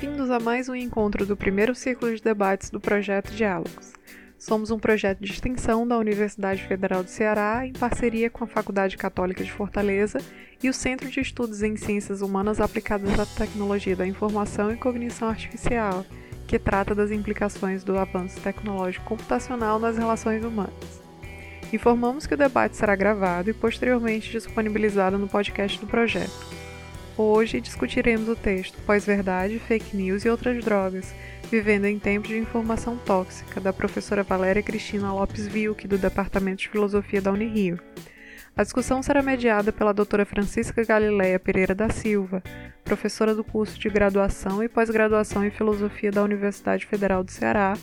Bem-vindos a mais um encontro do primeiro ciclo de debates do projeto Diálogos. Somos um projeto de extensão da Universidade Federal do Ceará em parceria com a Faculdade Católica de Fortaleza e o Centro de Estudos em Ciências Humanas Aplicadas à Tecnologia da Informação e Cognição Artificial, que trata das implicações do avanço tecnológico computacional nas relações humanas. Informamos que o debate será gravado e posteriormente disponibilizado no podcast do projeto. Hoje discutiremos o texto Pós-Verdade, Fake News e Outras Drogas, Vivendo em Tempos de Informação Tóxica, da professora Valéria Cristina Lopes Vilk, do Departamento de Filosofia da Unirio. A discussão será mediada pela doutora Francisca Galileia Pereira da Silva, professora do curso de graduação e pós-graduação em Filosofia da Universidade Federal do Ceará,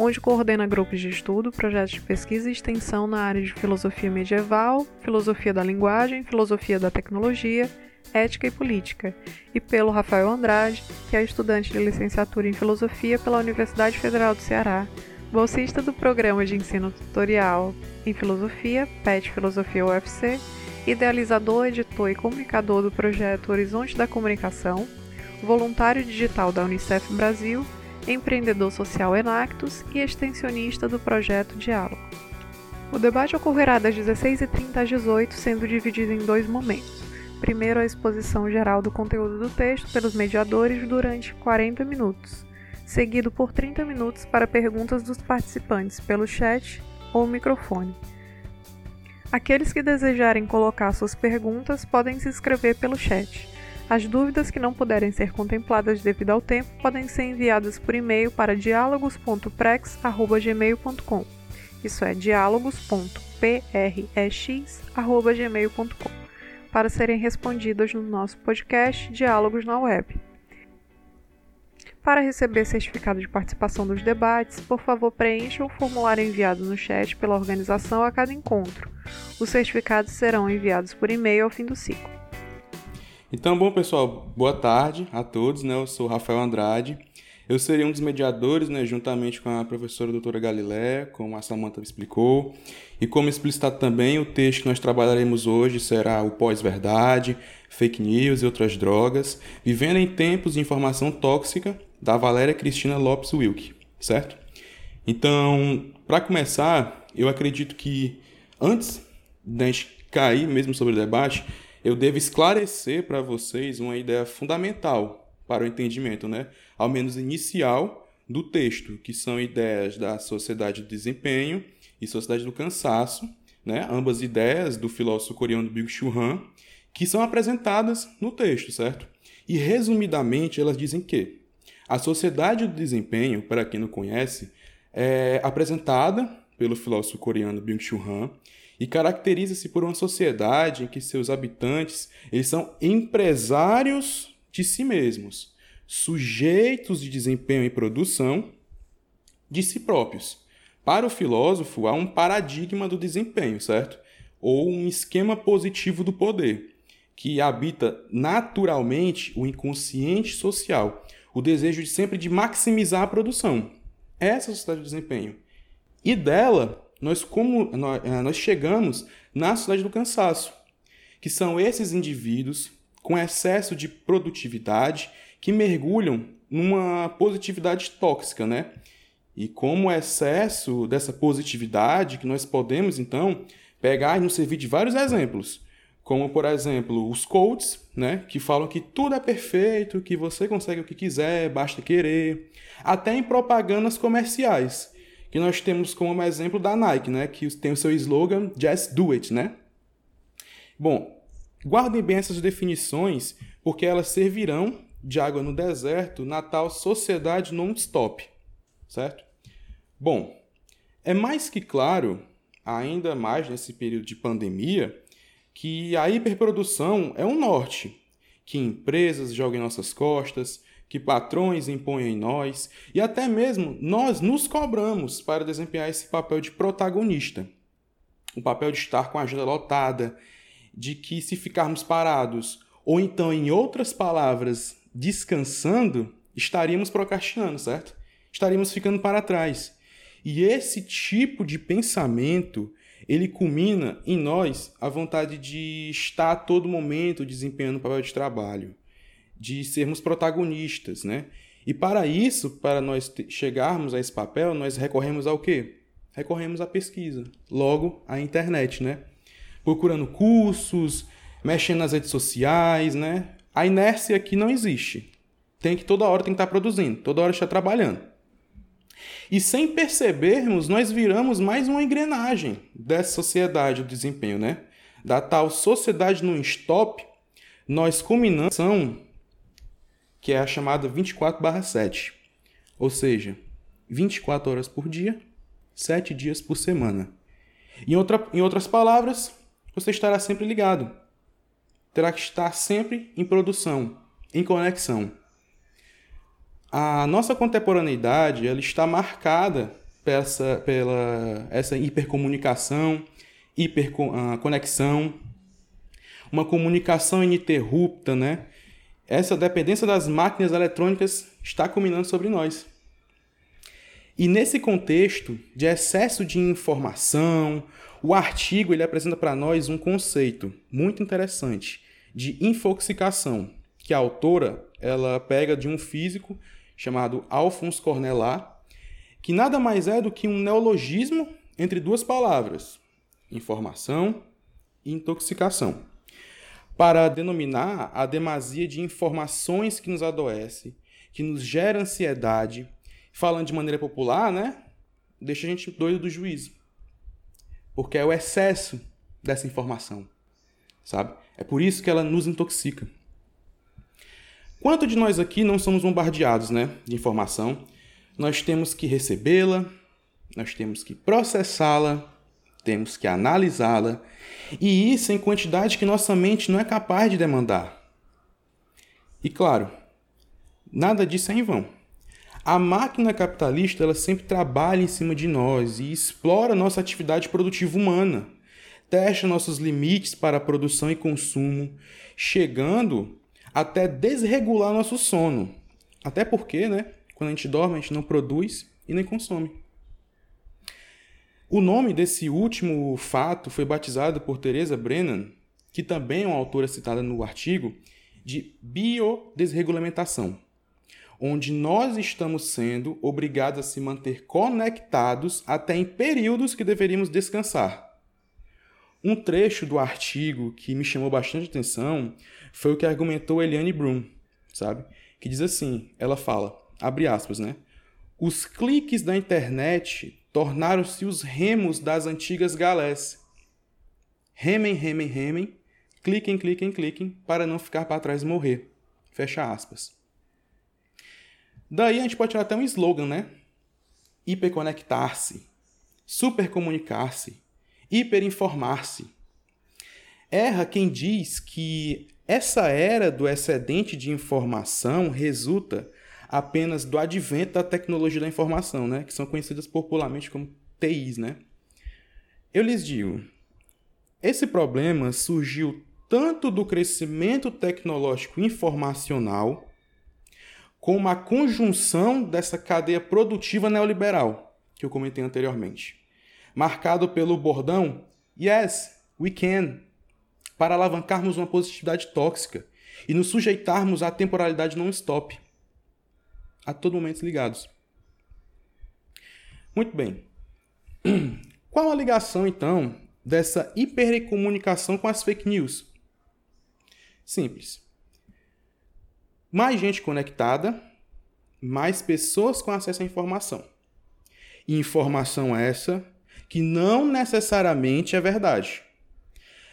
onde coordena grupos de estudo, projetos de pesquisa e extensão na área de filosofia medieval, filosofia da linguagem, filosofia da tecnologia Ética e Política, e pelo Rafael Andrade, que é estudante de licenciatura em Filosofia pela Universidade Federal do Ceará, bolsista do Programa de Ensino Tutorial em Filosofia, PET Filosofia UFC, idealizador, editor e comunicador do projeto Horizonte da Comunicação, voluntário digital da Unicef Brasil, empreendedor social Enactus e extensionista do projeto Diálogo. O debate ocorrerá das 16h30 às 18 sendo dividido em dois momentos. Primeiro, a exposição geral do conteúdo do texto pelos mediadores durante 40 minutos, seguido por 30 minutos para perguntas dos participantes pelo chat ou microfone. Aqueles que desejarem colocar suas perguntas podem se inscrever pelo chat. As dúvidas que não puderem ser contempladas devido ao tempo podem ser enviadas por e-mail para diálogos.prex.gmail.com. Isso é diálogos.prex.gmail.com para serem respondidas no nosso podcast Diálogos na Web. Para receber certificado de participação dos debates, por favor preencha o formulário enviado no chat pela organização a cada encontro. Os certificados serão enviados por e-mail ao fim do ciclo. Então, bom pessoal, boa tarde a todos. Né? Eu sou Rafael Andrade. Eu serei um dos mediadores, né, juntamente com a professora doutora Galilé, como a Samanta explicou. E como explicitado também, o texto que nós trabalharemos hoje será o pós-verdade, fake news e outras drogas, vivendo em tempos de informação tóxica, da Valéria Cristina Lopes Wilk, certo? Então, para começar, eu acredito que antes da gente cair mesmo sobre o debate, eu devo esclarecer para vocês uma ideia fundamental para o entendimento, né? Ao menos inicial, do texto, que são ideias da sociedade do desempenho e sociedade do cansaço, né? ambas ideias do filósofo coreano Byung-Chul Han, que são apresentadas no texto, certo? E resumidamente elas dizem que a sociedade do desempenho, para quem não conhece, é apresentada pelo filósofo coreano Byung-Chul Han e caracteriza-se por uma sociedade em que seus habitantes eles são empresários de si mesmos, sujeitos de desempenho e produção de si próprios. Para o filósofo, há um paradigma do desempenho, certo? Ou um esquema positivo do poder, que habita naturalmente o inconsciente social, o desejo de sempre de maximizar a produção. Essa é a sociedade do desempenho. E dela, nós, como, eh, nós chegamos na sociedade do cansaço, que são esses indivíduos com excesso de produtividade que mergulham numa positividade tóxica, né? E como excesso dessa positividade que nós podemos então pegar e nos servir de vários exemplos, como por exemplo os coaches, né, que falam que tudo é perfeito, que você consegue o que quiser, basta querer, até em propagandas comerciais, que nós temos como exemplo da Nike, né, que tem o seu slogan Just Do It, né? Bom, Guardem bem essas definições, porque elas servirão de água no deserto na tal sociedade non-stop, certo? Bom, é mais que claro, ainda mais nesse período de pandemia, que a hiperprodução é um norte, que empresas jogam nossas costas, que patrões impõem em nós, e até mesmo nós nos cobramos para desempenhar esse papel de protagonista. O papel de estar com a agenda lotada, de que se ficarmos parados, ou então, em outras palavras, descansando, estaríamos procrastinando, certo? Estaríamos ficando para trás. E esse tipo de pensamento, ele culmina em nós a vontade de estar a todo momento desempenhando o papel de trabalho, de sermos protagonistas, né? E para isso, para nós chegarmos a esse papel, nós recorremos ao quê? Recorremos à pesquisa, logo à internet, né? Procurando cursos, mexendo nas redes sociais, né? A inércia aqui não existe. Tem que toda hora tem que estar produzindo, toda hora estar trabalhando. E sem percebermos, nós viramos mais uma engrenagem dessa sociedade do desempenho, né? Da tal sociedade no stop, nós culminamos que é a chamada 24/7. Ou seja, 24 horas por dia, 7 dias por semana. Em, outra, em outras palavras, você estará sempre ligado. Terá que estar sempre em produção, em conexão. A nossa contemporaneidade ela está marcada pela essa, pela essa hipercomunicação, hiperconexão, uma comunicação ininterrupta, né? Essa dependência das máquinas eletrônicas está culminando sobre nós. E nesse contexto de excesso de informação, o artigo ele apresenta para nós um conceito muito interessante de infoxicação, que a autora ela pega de um físico chamado Alphonse Cornelat, que nada mais é do que um neologismo entre duas palavras, informação e intoxicação, para denominar a demasia de informações que nos adoece, que nos gera ansiedade, falando de maneira popular, né? Deixa a gente doido do juízo. Porque é o excesso dessa informação, sabe? É por isso que ela nos intoxica. Quanto de nós aqui não somos bombardeados né, de informação? Nós temos que recebê-la, nós temos que processá-la, temos que analisá-la, e isso em quantidade que nossa mente não é capaz de demandar. E claro, nada disso é em vão. A máquina capitalista ela sempre trabalha em cima de nós e explora nossa atividade produtiva humana, testa nossos limites para produção e consumo, chegando até desregular nosso sono. Até porque, né, quando a gente dorme, a gente não produz e nem consome. O nome desse último fato foi batizado por Teresa Brennan, que também é uma autora citada no artigo, de biodesregulamentação, onde nós estamos sendo obrigados a se manter conectados até em períodos que deveríamos descansar. Um trecho do artigo que me chamou bastante atenção foi o que argumentou Eliane Brum, sabe? Que diz assim, ela fala, abre aspas, né? Os cliques da internet tornaram-se os remos das antigas galés. Remem, remem, remem, cliquem, cliquem, cliquem, para não ficar para trás e morrer. Fecha aspas. Daí a gente pode tirar até um slogan, né? Hiperconectar-se, supercomunicar-se, hiperinformar-se. Erra quem diz que essa era do excedente de informação resulta apenas do advento da tecnologia da informação, né? que são conhecidas popularmente como TIs. Né? Eu lhes digo, esse problema surgiu tanto do crescimento tecnológico informacional, como a conjunção dessa cadeia produtiva neoliberal que eu comentei anteriormente, marcado pelo bordão Yes, we can, para alavancarmos uma positividade tóxica e nos sujeitarmos à temporalidade non-stop, a todo momento ligados. Muito bem. Qual a ligação, então, dessa hipercomunicação com as fake news? Simples. Mais gente conectada, mais pessoas com acesso à informação. Informação essa que não necessariamente é verdade.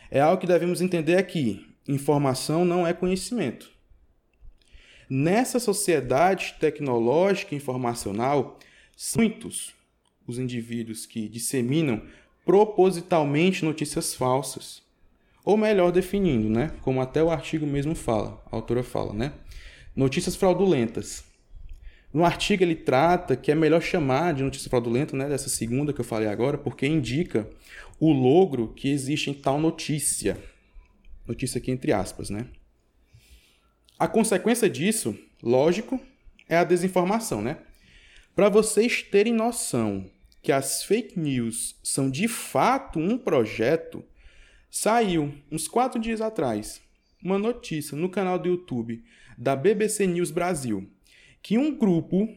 É algo que devemos entender aqui. Informação não é conhecimento. Nessa sociedade tecnológica e informacional, são muitos os indivíduos que disseminam propositalmente notícias falsas. Ou melhor definindo, né? Como até o artigo mesmo fala, a autora fala, né? Notícias fraudulentas. No artigo ele trata que é melhor chamar de notícia fraudulenta, né, dessa segunda que eu falei agora, porque indica o logro que existe em tal notícia. Notícia aqui entre aspas, né? A consequência disso, lógico, é a desinformação, né? Para vocês terem noção que as fake news são de fato um projeto, saiu uns quatro dias atrás uma notícia no canal do YouTube da BBC News Brasil que um grupo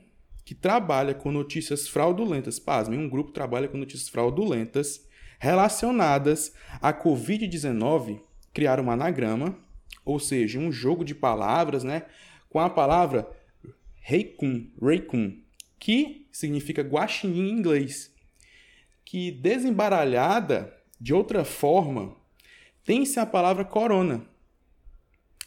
que trabalha com notícias fraudulentas, pasmem, um grupo trabalha com notícias fraudulentas relacionadas à Covid-19, criaram um anagrama, ou seja, um jogo de palavras, né, com a palavra Reikun, Reikun, que significa guaxinim em inglês, que desembaralhada de outra forma tem-se a palavra corona.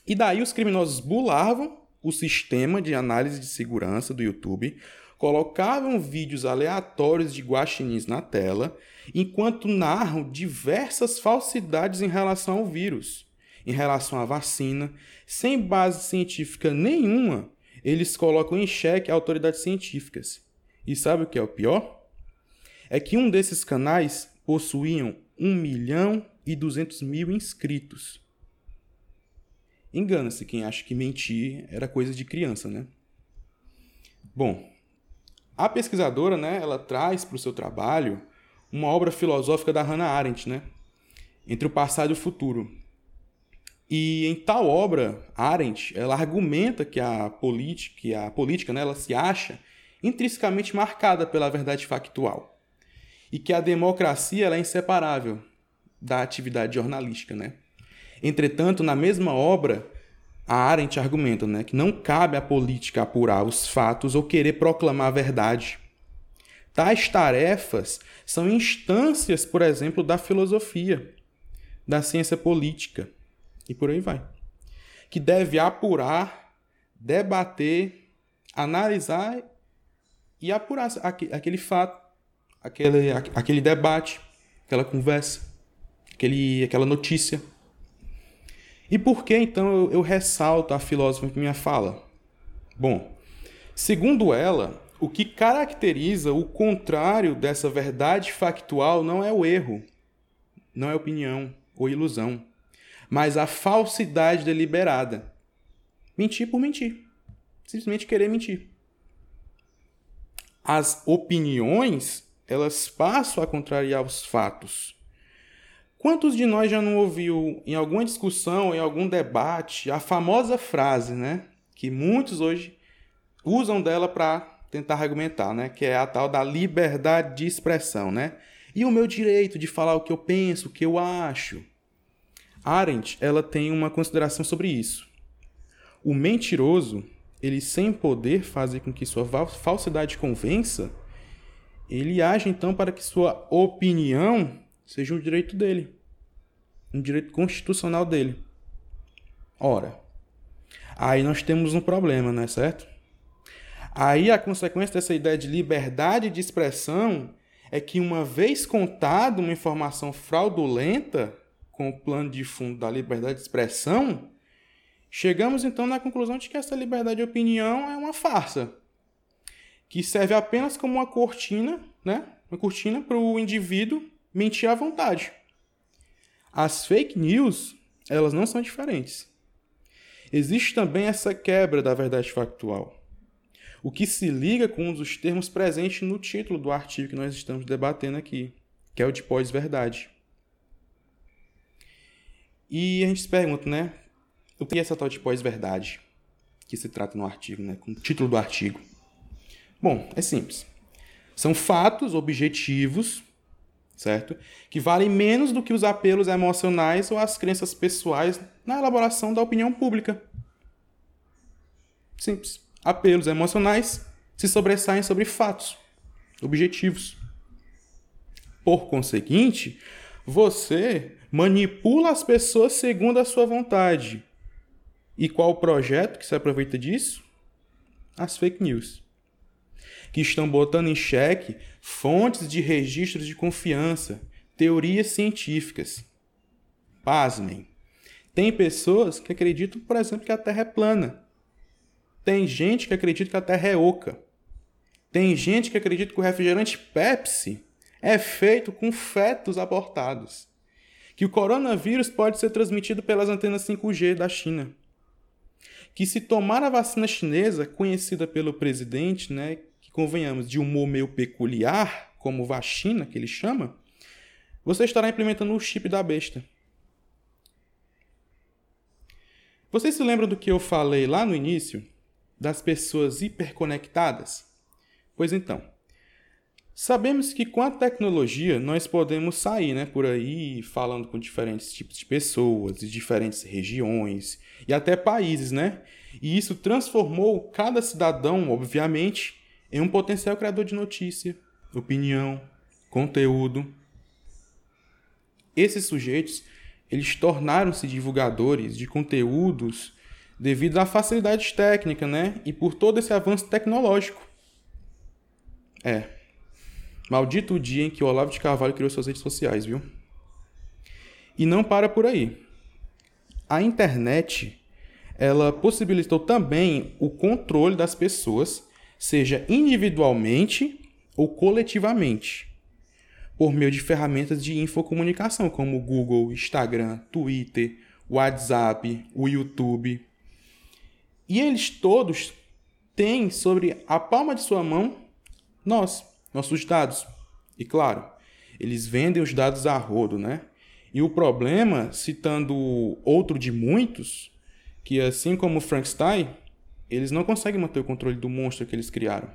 E daí os criminosos bulavam o sistema de análise de segurança do YouTube, colocavam vídeos aleatórios de guaxinins na tela, enquanto narram diversas falsidades em relação ao vírus, em relação à vacina, sem base científica nenhuma, eles colocam em xeque autoridades científicas. E sabe o que é o pior? É que um desses canais possuíam 1 milhão e 200 mil inscritos. Engana-se quem acha que mentir era coisa de criança, né? Bom, a pesquisadora, né, ela traz para o seu trabalho uma obra filosófica da Hannah Arendt, né? Entre o passado e o futuro. E em tal obra, Arendt, ela argumenta que a política, que a política, né, ela se acha intrinsecamente marcada pela verdade factual. E que a democracia ela é inseparável da atividade jornalística, né? Entretanto, na mesma obra, a Arendt argumenta né, que não cabe à política apurar os fatos ou querer proclamar a verdade. Tais tarefas são instâncias, por exemplo, da filosofia, da ciência política e por aí vai. Que deve apurar, debater, analisar e apurar aquele fato, aquele, aquele debate, aquela conversa, aquele, aquela notícia. E por que então eu, eu ressalto a filósofa em minha fala? Bom, segundo ela, o que caracteriza o contrário dessa verdade factual não é o erro, não é opinião ou ilusão, mas a falsidade deliberada. Mentir por mentir. Simplesmente querer mentir. As opiniões, elas passam a contrariar os fatos. Quantos de nós já não ouviu em alguma discussão, em algum debate, a famosa frase, né, que muitos hoje usam dela para tentar argumentar, né, que é a tal da liberdade de expressão, né? E o meu direito de falar o que eu penso, o que eu acho. Arendt, ela tem uma consideração sobre isso. O mentiroso, ele sem poder fazer com que sua falsidade convença, ele age então para que sua opinião seja um direito dele, um direito constitucional dele. Ora, aí nós temos um problema, não é certo? Aí a consequência dessa ideia de liberdade de expressão é que uma vez contada uma informação fraudulenta com o plano de fundo da liberdade de expressão, chegamos então na conclusão de que essa liberdade de opinião é uma farsa, que serve apenas como uma cortina, né? Uma cortina para o indivíduo mentir à vontade. As fake news, elas não são diferentes. Existe também essa quebra da verdade factual, o que se liga com um dos termos presentes no título do artigo que nós estamos debatendo aqui, que é o de pós-verdade. E a gente se pergunta, né? O que é essa tal de pós-verdade que se trata no artigo, né? Com o título do artigo. Bom, é simples. São fatos objetivos certo? Que valem menos do que os apelos emocionais ou as crenças pessoais na elaboração da opinião pública. Simples. Apelos emocionais se sobressaem sobre fatos objetivos. Por conseguinte, você manipula as pessoas segundo a sua vontade. E qual o projeto que se aproveita disso? As fake news que estão botando em xeque fontes de registros de confiança, teorias científicas. Pasmem. Tem pessoas que acreditam, por exemplo, que a Terra é plana. Tem gente que acredita que a Terra é oca. Tem gente que acredita que o refrigerante Pepsi é feito com fetos abortados. Que o coronavírus pode ser transmitido pelas antenas 5G da China. Que se tomar a vacina chinesa, conhecida pelo presidente, né, convenhamos, de humor meio peculiar, como vacina, que ele chama, você estará implementando o chip da besta. Vocês se lembram do que eu falei lá no início? das pessoas hiperconectadas? Pois então, sabemos que com a tecnologia nós podemos sair né, por aí falando com diferentes tipos de pessoas, de diferentes regiões e até países, né? E isso transformou cada cidadão, obviamente, em um potencial criador de notícia, opinião, conteúdo. Esses sujeitos, eles tornaram-se divulgadores de conteúdos devido à facilidade técnica, né? E por todo esse avanço tecnológico. É. Maldito o dia em que o Olavo de Carvalho criou suas redes sociais, viu? E não para por aí. A internet, ela possibilitou também o controle das pessoas, seja individualmente ou coletivamente, por meio de ferramentas de infocomunicação como Google, Instagram, Twitter, WhatsApp, o YouTube. E eles todos têm sobre a palma de sua mão nós, nossos dados. E claro, eles vendem os dados a rodo, né? E o problema, citando outro de muitos, que assim como Frankenstein, eles não conseguem manter o controle do monstro que eles criaram.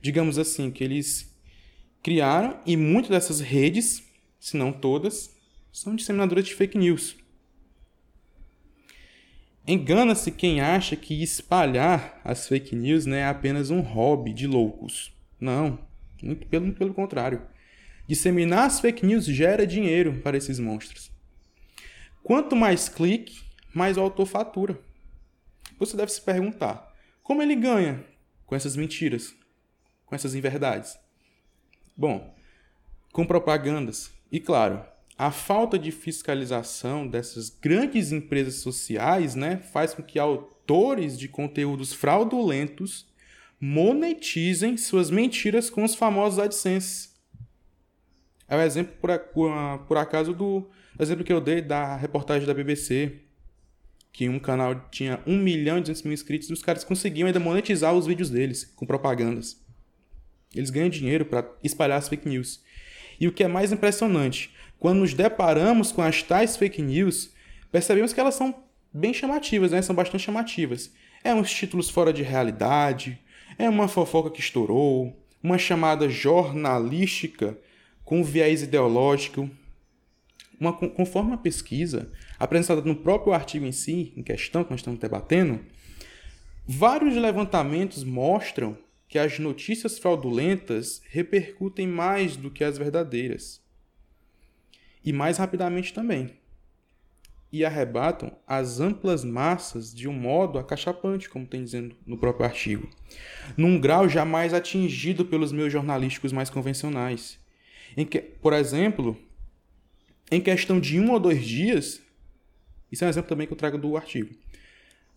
Digamos assim, que eles criaram e muitas dessas redes, se não todas, são disseminadoras de fake news. Engana-se quem acha que espalhar as fake news né, é apenas um hobby de loucos. Não, muito pelo, muito pelo contrário. Disseminar as fake news gera dinheiro para esses monstros. Quanto mais clique, mais o autor fatura. Você deve se perguntar: como ele ganha com essas mentiras, com essas inverdades? Bom, com propagandas. E claro, a falta de fiscalização dessas grandes empresas sociais né, faz com que autores de conteúdos fraudulentos monetizem suas mentiras com os famosos AdSense. É o exemplo, por, por, por acaso, do exemplo que eu dei da reportagem da BBC, que um canal tinha 1 milhão e 200 mil inscritos e os caras conseguiam ainda monetizar os vídeos deles com propagandas. Eles ganham dinheiro para espalhar as fake news. E o que é mais impressionante, quando nos deparamos com as tais fake news, percebemos que elas são bem chamativas, né? são bastante chamativas. É uns títulos fora de realidade, é uma fofoca que estourou, uma chamada jornalística com viés ideológico. Uma, conforme a pesquisa, apresentada no próprio artigo em si, em questão que nós estamos debatendo, vários levantamentos mostram que as notícias fraudulentas repercutem mais do que as verdadeiras. E mais rapidamente também. E arrebatam as amplas massas de um modo acachapante, como tem dizendo no próprio artigo, num grau jamais atingido pelos meus jornalísticos mais convencionais. Em que, por exemplo, em questão de um ou dois dias, isso é um exemplo também que eu trago do artigo.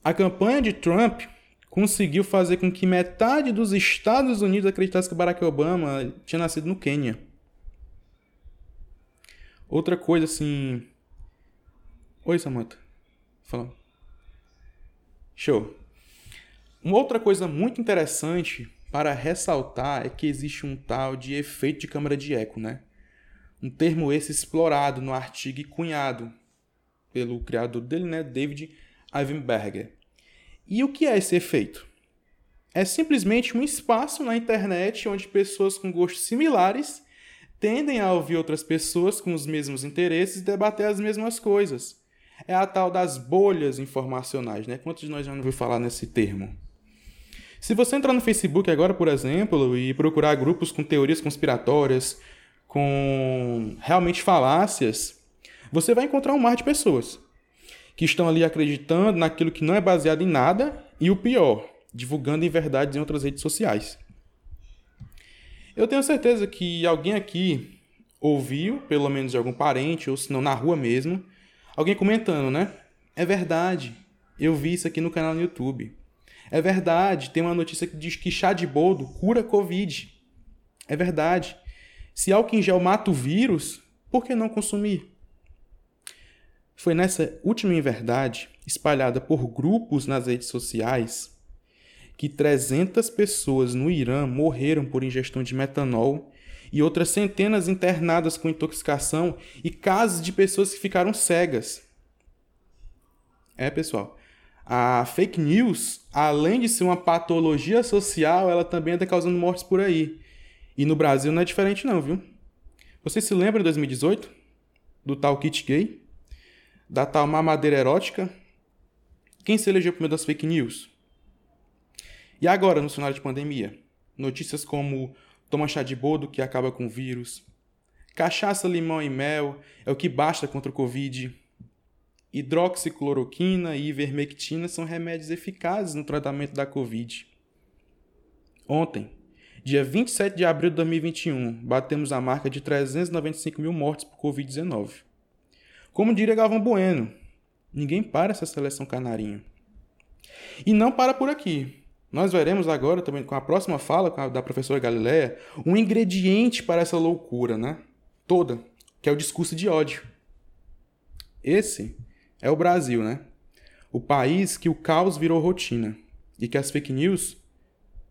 A campanha de Trump conseguiu fazer com que metade dos Estados Unidos acreditasse que Barack Obama tinha nascido no Quênia. Outra coisa assim. Oi, Samantha. Falando. Show. Uma outra coisa muito interessante para ressaltar é que existe um tal de efeito de câmara de eco, né? Um termo esse explorado no artigo e cunhado pelo criador dele, né, David Ivenberger. E o que é esse efeito? É simplesmente um espaço na internet onde pessoas com gostos similares tendem a ouvir outras pessoas com os mesmos interesses e debater as mesmas coisas. É a tal das bolhas informacionais, né? Quantos de nós já não ouviu falar nesse termo? Se você entrar no Facebook agora, por exemplo, e procurar grupos com teorias conspiratórias, com realmente falácias, você vai encontrar um mar de pessoas que estão ali acreditando naquilo que não é baseado em nada e o pior, divulgando inverdades em outras redes sociais. Eu tenho certeza que alguém aqui ouviu, pelo menos de algum parente, ou se não na rua mesmo, alguém comentando, né? É verdade, eu vi isso aqui no canal no YouTube. É verdade, tem uma notícia que diz que chá de boldo cura Covid. É verdade. Se álcool em gel mata o vírus, por que não consumir? Foi nessa última inverdade, espalhada por grupos nas redes sociais, que 300 pessoas no Irã morreram por ingestão de metanol e outras centenas internadas com intoxicação e casos de pessoas que ficaram cegas. É, pessoal. A fake news, além de ser uma patologia social, ela também está causando mortes por aí. E no Brasil não é diferente não, viu? Você se lembra em 2018 do tal kit gay? Da tal mamadeira erótica? Quem se elegeu primeiro das fake news? E agora, no cenário de pandemia? Notícias como toma chá de bodo que acaba com o vírus, cachaça, limão e mel é o que basta contra o Covid, hidroxicloroquina e ivermectina são remédios eficazes no tratamento da Covid. Ontem, dia 27 de abril de 2021, batemos a marca de 395 mil mortes por Covid-19. Como diria Galvão Bueno, ninguém para essa seleção canarinho. E não para por aqui. Nós veremos agora, também com a próxima fala da professora Galileia, um ingrediente para essa loucura, né? Toda, que é o discurso de ódio. Esse é o Brasil, né? O país que o caos virou rotina e que as fake news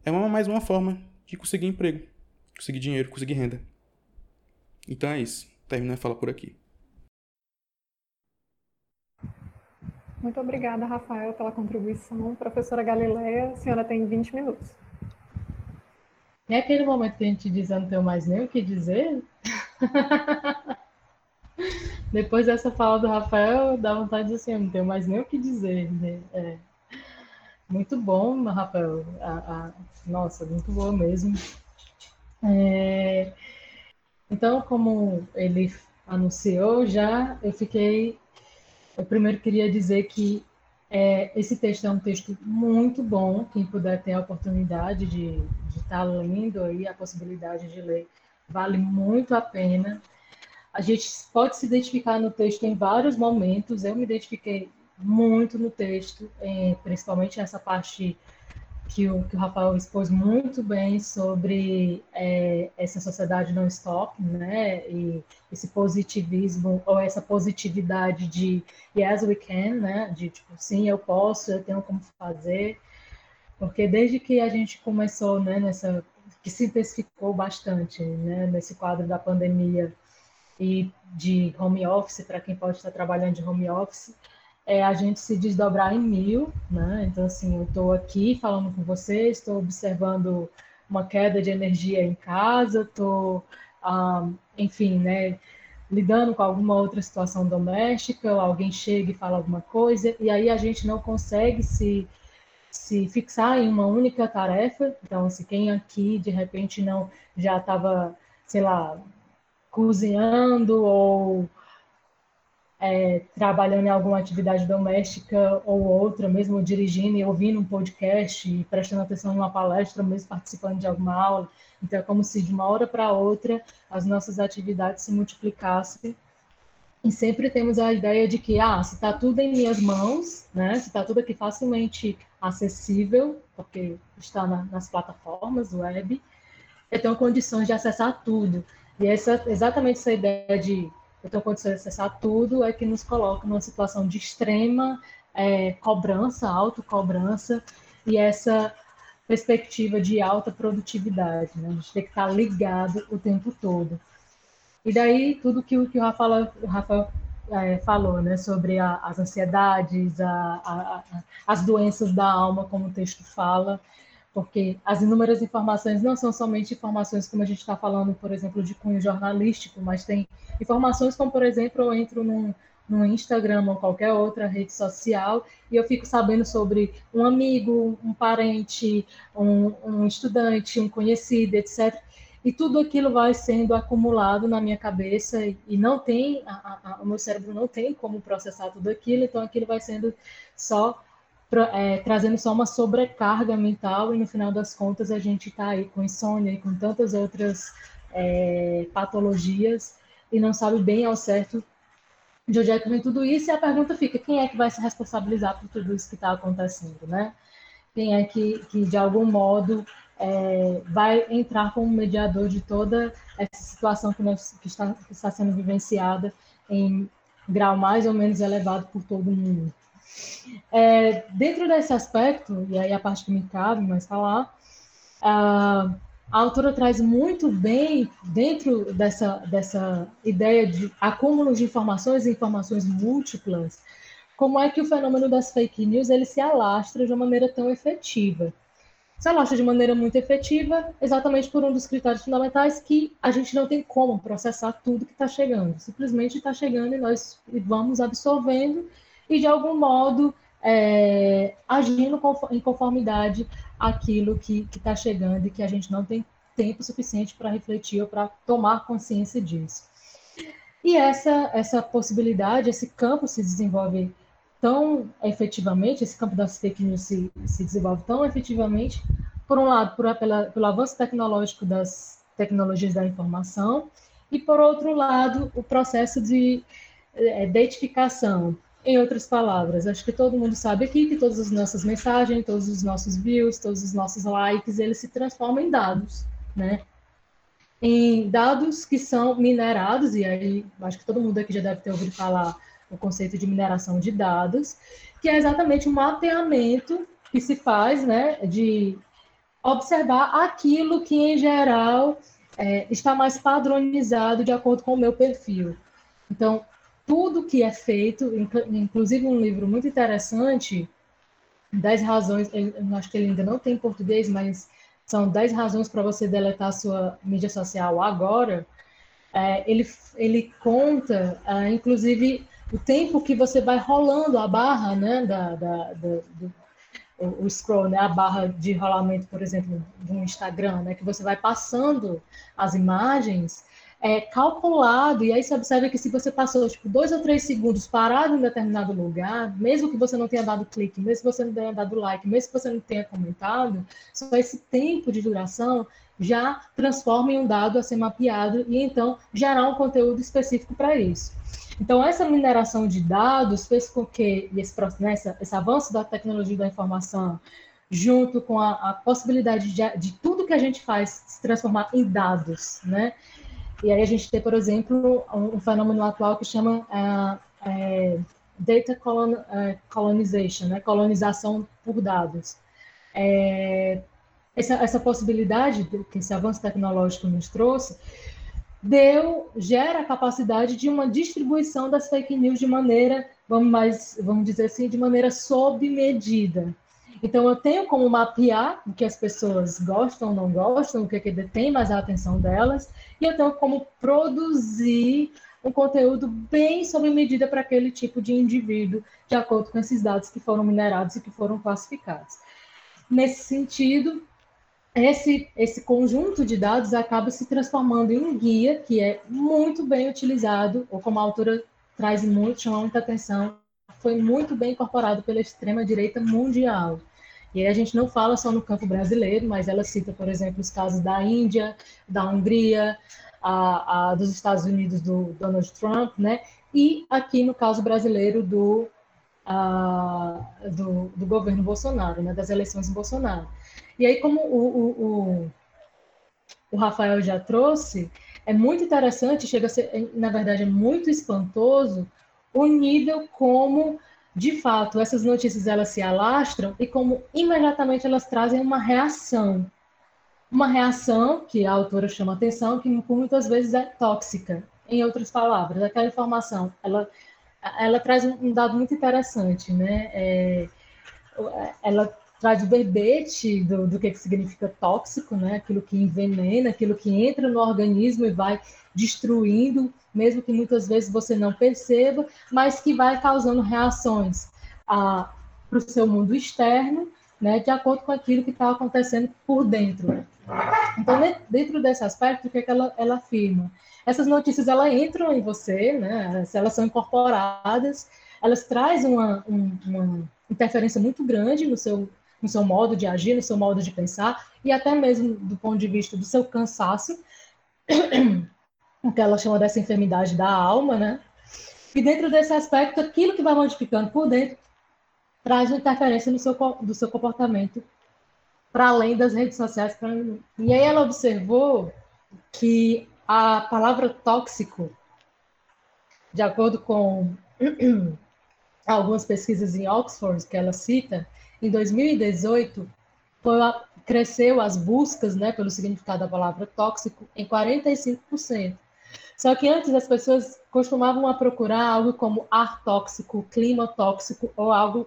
é uma, mais uma forma de conseguir emprego, conseguir dinheiro, conseguir renda. Então é isso. Termina a fala por aqui. Muito obrigada, Rafael, pela contribuição. Professora Galileia, a senhora tem 20 minutos. É aquele momento que a gente diz, eu não tenho mais nem o que dizer? Depois dessa fala do Rafael, dá vontade de dizer assim, eu não tenho mais nem o que dizer. Né? É. Muito bom, Rafael. A, a, nossa, muito boa mesmo. É, então, como ele anunciou já, eu fiquei eu primeiro queria dizer que é, esse texto é um texto muito bom. Quem puder ter a oportunidade de, de estar tá lendo aí, a possibilidade de ler, vale muito a pena. A gente pode se identificar no texto em vários momentos. Eu me identifiquei muito no texto, principalmente nessa parte que o, que o Rafael expôs muito bem sobre é, essa sociedade não stop, né? E esse positivismo ou essa positividade de yes we can, né? De tipo sim eu posso, eu tenho como fazer, porque desde que a gente começou, né? Nessa que se intensificou bastante, né? Nesse quadro da pandemia e de home office para quem pode estar trabalhando de home office é a gente se desdobrar em mil, né? Então, assim, eu estou aqui falando com vocês, estou observando uma queda de energia em casa, estou, um, enfim, né, lidando com alguma outra situação doméstica, alguém chega e fala alguma coisa, e aí a gente não consegue se, se fixar em uma única tarefa. Então, se quem aqui, de repente, não já estava, sei lá, cozinhando ou é, trabalhando em alguma atividade doméstica ou outra, mesmo dirigindo e ouvindo um podcast prestando atenção em uma palestra, mesmo participando de alguma aula. Então, é como se de uma hora para outra as nossas atividades se multiplicassem. E sempre temos a ideia de que, ah, se está tudo em minhas mãos, né, se está tudo aqui facilmente acessível, porque está na, nas plataformas web, eu tenho condições de acessar tudo. E essa, exatamente essa ideia de tenho condições de acessar tudo, é que nos coloca numa situação de extrema é, cobrança, autocobrança, e essa perspectiva de alta produtividade. Né? A gente tem que estar ligado o tempo todo. E daí, tudo que, que o Rafael, o Rafael é, falou, né, sobre a, as ansiedades, a, a, as doenças da alma, como o texto fala, porque as inúmeras informações não são somente informações como a gente está falando, por exemplo, de cunho jornalístico, mas tem informações como, por exemplo, eu entro num, no Instagram ou qualquer outra rede social e eu fico sabendo sobre um amigo, um parente, um, um estudante, um conhecido, etc. E tudo aquilo vai sendo acumulado na minha cabeça e não tem, a, a, o meu cérebro não tem como processar tudo aquilo, então aquilo vai sendo só é, trazendo só uma sobrecarga mental e no final das contas a gente está aí com insônia e com tantas outras é, patologias e não sabe bem ao certo de onde é que vem tudo isso e a pergunta fica quem é que vai se responsabilizar por tudo isso que está acontecendo, né? Quem é que, que de algum modo é, vai entrar como mediador de toda essa situação que, nós, que, está, que está sendo vivenciada em grau mais ou menos elevado por todo mundo. É, dentro desse aspecto, e aí a parte que me cabe mais falar, a, a autora traz muito bem, dentro dessa, dessa ideia de acúmulo de informações e informações múltiplas, como é que o fenômeno das fake news ele se alastra de uma maneira tão efetiva. Se alastra de maneira muito efetiva, exatamente por um dos critérios fundamentais que a gente não tem como processar tudo que está chegando. Simplesmente está chegando e nós vamos absorvendo e, de algum modo, é, agindo em conformidade àquilo que está chegando e que a gente não tem tempo suficiente para refletir ou para tomar consciência disso. E essa, essa possibilidade, esse campo se desenvolve tão efetivamente, esse campo das fake news se, se desenvolve tão efetivamente, por um lado, por, pela, pelo avanço tecnológico das tecnologias da informação, e por outro lado, o processo de é, identificação. Em outras palavras, acho que todo mundo sabe aqui que todas as nossas mensagens, todos os nossos views, todos os nossos likes, eles se transformam em dados, né? Em dados que são minerados, e aí acho que todo mundo aqui já deve ter ouvido falar o conceito de mineração de dados, que é exatamente um mapeamento que se faz, né, de observar aquilo que, em geral, é, está mais padronizado de acordo com o meu perfil. Então, tudo que é feito, inclusive um livro muito interessante, 10 razões, eu acho que ele ainda não tem em português, mas são 10 razões para você deletar sua mídia social agora. É, ele, ele conta, é, inclusive, o tempo que você vai rolando a barra, né, da, da, da do, o, scroll, né, a barra de rolamento, por exemplo, do Instagram, né, que você vai passando as imagens, é calculado, e aí você observa que se você passou, tipo, dois ou três segundos parado em determinado lugar, mesmo que você não tenha dado clique, mesmo que você não tenha dado like, mesmo que você não tenha comentado, só esse tempo de duração já transforma em um dado a ser mapeado e então gerar um conteúdo específico para isso. Então, essa mineração de dados fez com que esse, né, esse avanço da tecnologia da informação, junto com a, a possibilidade de, de, tudo que a gente faz se transformar em dados, né? E aí a gente tem, por exemplo, um, fenômeno atual que chama uh, é, data colon, uh, colonization, né? colonização por dados. É, essa, essa possibilidade que esse avanço tecnológico nos trouxe deu gera a capacidade de uma distribuição das fake news de maneira, vamos mais, vamos dizer assim, de maneira sob medida. Então eu tenho como mapear o que as pessoas gostam, não gostam, o que, é que detém mais a atenção delas, e eu tenho como produzir um conteúdo bem sob medida para aquele tipo de indivíduo, de acordo com esses dados que foram minerados e que foram classificados. Nesse sentido, esse, esse conjunto de dados acaba se transformando em um guia que é muito bem utilizado, ou como a autora traz muito, chama muita atenção, foi muito bem incorporado pela extrema-direita mundial. E aí a gente não fala só no campo brasileiro, mas ela cita, por exemplo, os casos da Índia, da Hungria, a, a, dos Estados Unidos do Donald Trump, né? E aqui no caso brasileiro do, do, do governo Bolsonaro, né? Das eleições em Bolsonaro. E aí, como o, o, o, o Rafael já trouxe, é muito interessante, chega a ser, na verdade, é muito espantoso o nível como, de fato, essas notícias elas se alastram e como imediatamente elas trazem uma reação. Uma reação que a autora chama atenção, que muitas vezes é tóxica. Em outras palavras, aquela informação, ela, ela traz um dado muito interessante, né? É, ela traz o verbete do, do que, que significa tóxico, né? aquilo que envenena, aquilo que entra no organismo e vai destruindo, mesmo que muitas vezes você não perceba, mas que vai causando reações para o seu mundo externo, né? de acordo com aquilo que está acontecendo por dentro. Então, dentro desse aspecto, o que, é que ela, ela afirma? Essas notícias elas entram em você, né? elas são incorporadas, elas trazem uma, uma interferência muito grande no seu no seu modo de agir, no seu modo de pensar, e até mesmo do ponto de vista do seu cansaço, o que ela chama dessa enfermidade da alma, né? E dentro desse aspecto, aquilo que vai modificando por dentro traz uma interferência no seu, do seu comportamento para além das redes sociais. Pra... E aí ela observou que a palavra tóxico, de acordo com algumas pesquisas em Oxford que ela cita, em 2018, foi, cresceu as buscas né, pelo significado da palavra tóxico em 45%. Só que antes as pessoas costumavam a procurar algo como ar tóxico, clima tóxico ou algo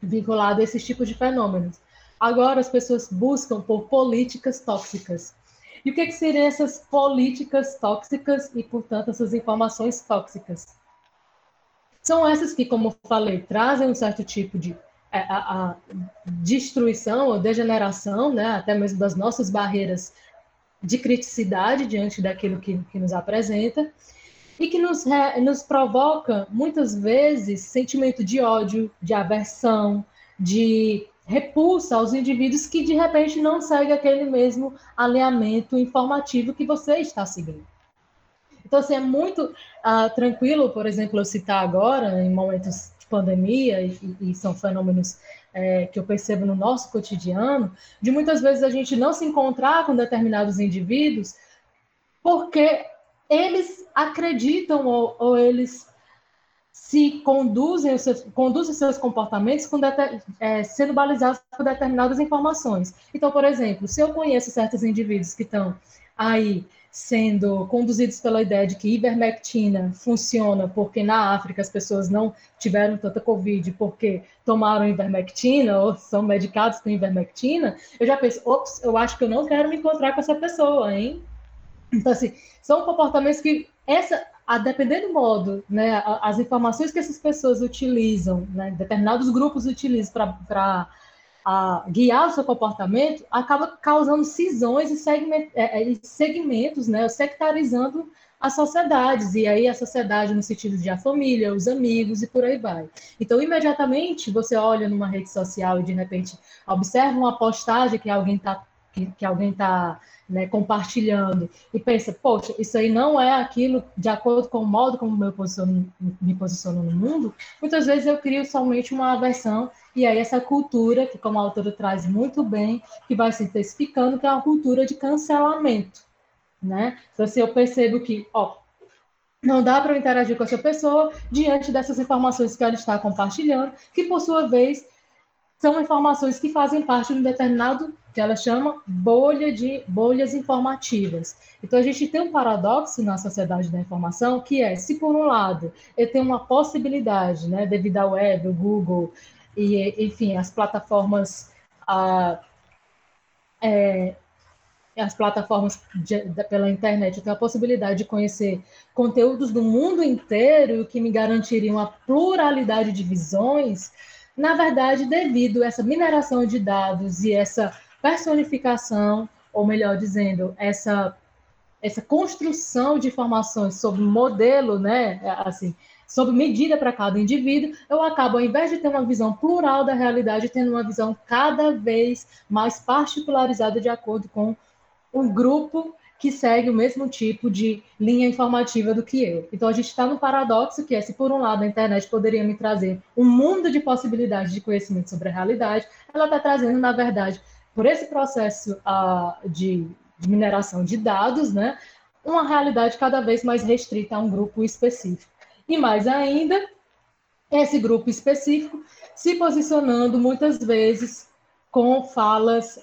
vinculado a esses tipos de fenômenos. Agora as pessoas buscam por políticas tóxicas. E o que, que seriam essas políticas tóxicas e, portanto, essas informações tóxicas? São essas que, como falei, trazem um certo tipo de a, é, a, a destruição ou degeneração, né, até mesmo das nossas barreiras de criticidade diante daquilo que, que nos apresenta, e que nos, nos provoca, muitas vezes, sentimento de ódio, de aversão, de repulsa aos indivíduos que, de repente, não seguem aquele mesmo alinhamento informativo que você está seguindo. Então, assim, é muito uh, tranquilo, por exemplo, eu citar agora, em momentos de pandemia, e, e são fenômenos é, que eu percebo no nosso cotidiano, de muitas vezes a gente não se encontrar com determinados indivíduos porque eles acreditam ou, ou eles se conduzem os seus, conduzem seus comportamentos com é, sendo balizados por determinadas informações. Então, por exemplo, se eu conheço certos indivíduos que estão aí sendo conduzidos pela ideia de que ivermectina funciona porque na África as pessoas não tiveram tanta Covid porque tomaram ivermectina ou são medicados com ivermectina, eu já penso, ops, eu acho que eu não quero me encontrar com essa pessoa, hein? Então, assim, são comportamentos que, essa, a depender do modo, né, as informações que essas pessoas utilizam, né, determinados grupos utilizam para a guiar o seu comportamento, acaba causando cisões e é, é, segmentos, né, sectarizando as sociedades, e aí a sociedade no sentido de a família, os amigos e por aí vai. Então, imediatamente, você olha numa rede social e de repente observa uma postagem que alguém está que, que, alguém está né, compartilhando e pensa, poxa, isso aí não é aquilo de acordo com o modo como eu posiciono, me posiciono no mundo, muitas vezes eu crio somente uma aversão e aí essa cultura, que como a autora traz muito bem, que vai se intensificando, que é uma cultura de cancelamento, né? Então, assim, eu percebo que, ó, não dá para interagir com essa pessoa diante dessas informações que ela está compartilhando, que por sua vez são informações que fazem parte de um determinado que ela chama bolha de bolhas informativas. Então a gente tem um paradoxo na sociedade da informação que é, se por um lado eu tenho uma possibilidade, né, devido ao web, o Google, e, enfim, as plataformas, a, é, as plataformas de, de, pela internet, eu tenho a possibilidade de conhecer conteúdos do mundo inteiro que me garantiriam uma pluralidade de visões, na verdade, devido a essa mineração de dados e essa personificação, ou melhor dizendo, essa essa construção de informações sobre modelo, né, assim, sob medida para cada indivíduo, eu acabo, ao invés de ter uma visão plural da realidade, tendo uma visão cada vez mais particularizada de acordo com um grupo que segue o mesmo tipo de linha informativa do que eu. Então a gente está no paradoxo que é se por um lado a internet poderia me trazer um mundo de possibilidades de conhecimento sobre a realidade, ela está trazendo na verdade por esse processo uh, de, de mineração de dados, né, uma realidade cada vez mais restrita a um grupo específico. E mais ainda, esse grupo específico se posicionando muitas vezes com falas,